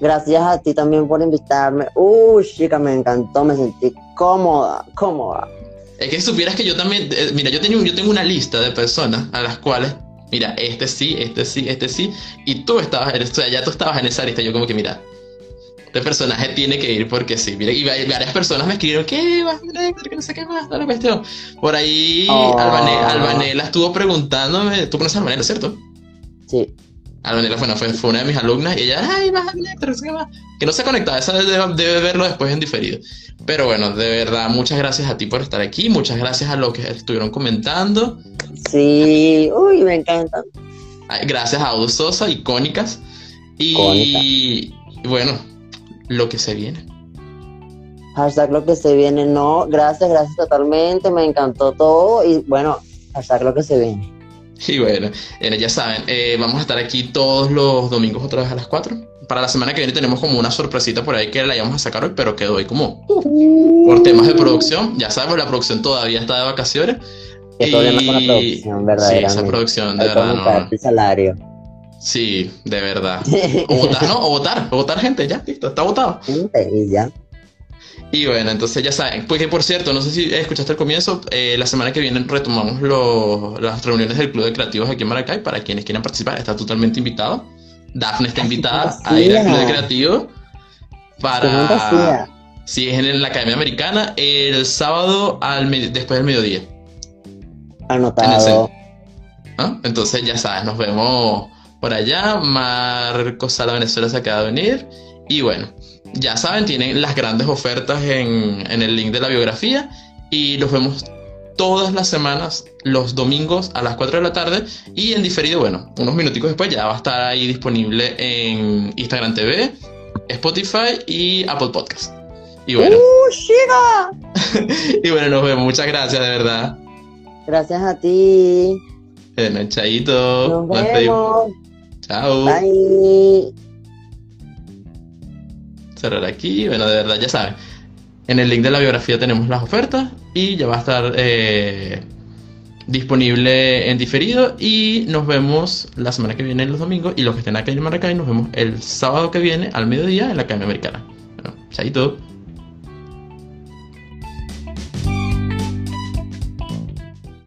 [SPEAKER 2] Gracias a ti también por invitarme. Uh, chica, me encantó, me sentí cómoda, cómoda.
[SPEAKER 1] Es que supieras que yo también, eh, mira, yo tengo, yo tengo una lista de personas a las cuales, mira, este sí, este sí, este sí, y tú estabas, en- o sea, ya tú estabas en esa lista, yo como que, mira, este personaje tiene que ir porque sí, mira, y va- varias personas me escribieron, ¿qué vas a? Que no sé qué más, toda la cuestión. Por ahí,
[SPEAKER 2] Oh.
[SPEAKER 1] Albane- Albanela estuvo preguntándome, tú conoces a Albanela, ¿cierto?
[SPEAKER 2] Sí.
[SPEAKER 1] Albanela, bueno, fue, fue una de mis alumnas y ella, ay, vas a no sé qué más. Que no se ha conectado, esa debe, debe verlo después en diferido. Pero bueno, de verdad, muchas gracias a ti por estar aquí, muchas gracias a los que estuvieron comentando.
[SPEAKER 2] Sí, uy, me encanta.
[SPEAKER 1] Ay, Gracias a Audo Sosa, icónicas. Y bueno, lo que se viene.
[SPEAKER 2] Hashtag lo que se viene, no, gracias, gracias totalmente, me encantó todo y bueno, hashtag lo que se viene.
[SPEAKER 1] Y bueno, eh, ya saben, eh, vamos a estar aquí todos los domingos otra vez a las 4. Para la semana que viene tenemos como una sorpresita por ahí que la íbamos a sacar hoy, pero quedó ahí como uh, por temas de producción. Ya sabemos, la producción todavía está de vacaciones.
[SPEAKER 2] Qué problema con la
[SPEAKER 1] Y-
[SPEAKER 2] producción,
[SPEAKER 1] Sí,
[SPEAKER 2] verdaderamente.
[SPEAKER 1] esa producción, de
[SPEAKER 2] Hay
[SPEAKER 1] verdad, no.
[SPEAKER 2] el salario.
[SPEAKER 1] Sí, de verdad. O votar, ¿no? O votar, o votar gente, ya, listo, está votado.
[SPEAKER 2] Y ya.
[SPEAKER 1] Y bueno, entonces ya saben. Pues que por cierto, no sé si escuchaste el comienzo, eh, la semana que viene retomamos los- las reuniones del Club de Creativos aquí en Maracay. Para quienes quieran participar, está totalmente invitado. Dafne está
[SPEAKER 2] Así
[SPEAKER 1] invitada a ir al. Club de Creativos para... Si es en la Academia Americana, el sábado al después del mediodía.
[SPEAKER 2] Anotado.
[SPEAKER 1] ¿ah? Entonces ya sabes, nos vemos por allá. Marcos Sala Venezuela se acaba de venir. Y bueno, ya saben, tienen las grandes ofertas en, en el link de la biografía. Y los vemos todas las semanas, los domingos a las 4 de la tarde. Y en diferido, bueno, unos minuticos después ya va a estar ahí disponible en Instagram TV, Spotify y Apple Podcast. Y bueno,
[SPEAKER 2] ¡Uh,
[SPEAKER 1] y bueno, nos vemos. Muchas gracias, de verdad.
[SPEAKER 2] Gracias a ti.
[SPEAKER 1] Bueno, chaito.
[SPEAKER 2] Nos vemos.
[SPEAKER 1] Chao.
[SPEAKER 2] Bye.
[SPEAKER 1] cerrar aquí. Bueno, de verdad, ya saben. En el link de la biografía tenemos las ofertas y ya va a estar eh, disponible en diferido. Y nos vemos la semana que viene, los domingos. Y los que estén acá en Maracay, nos vemos el sábado que viene al mediodía en la Academia Americana. Bueno, chaito.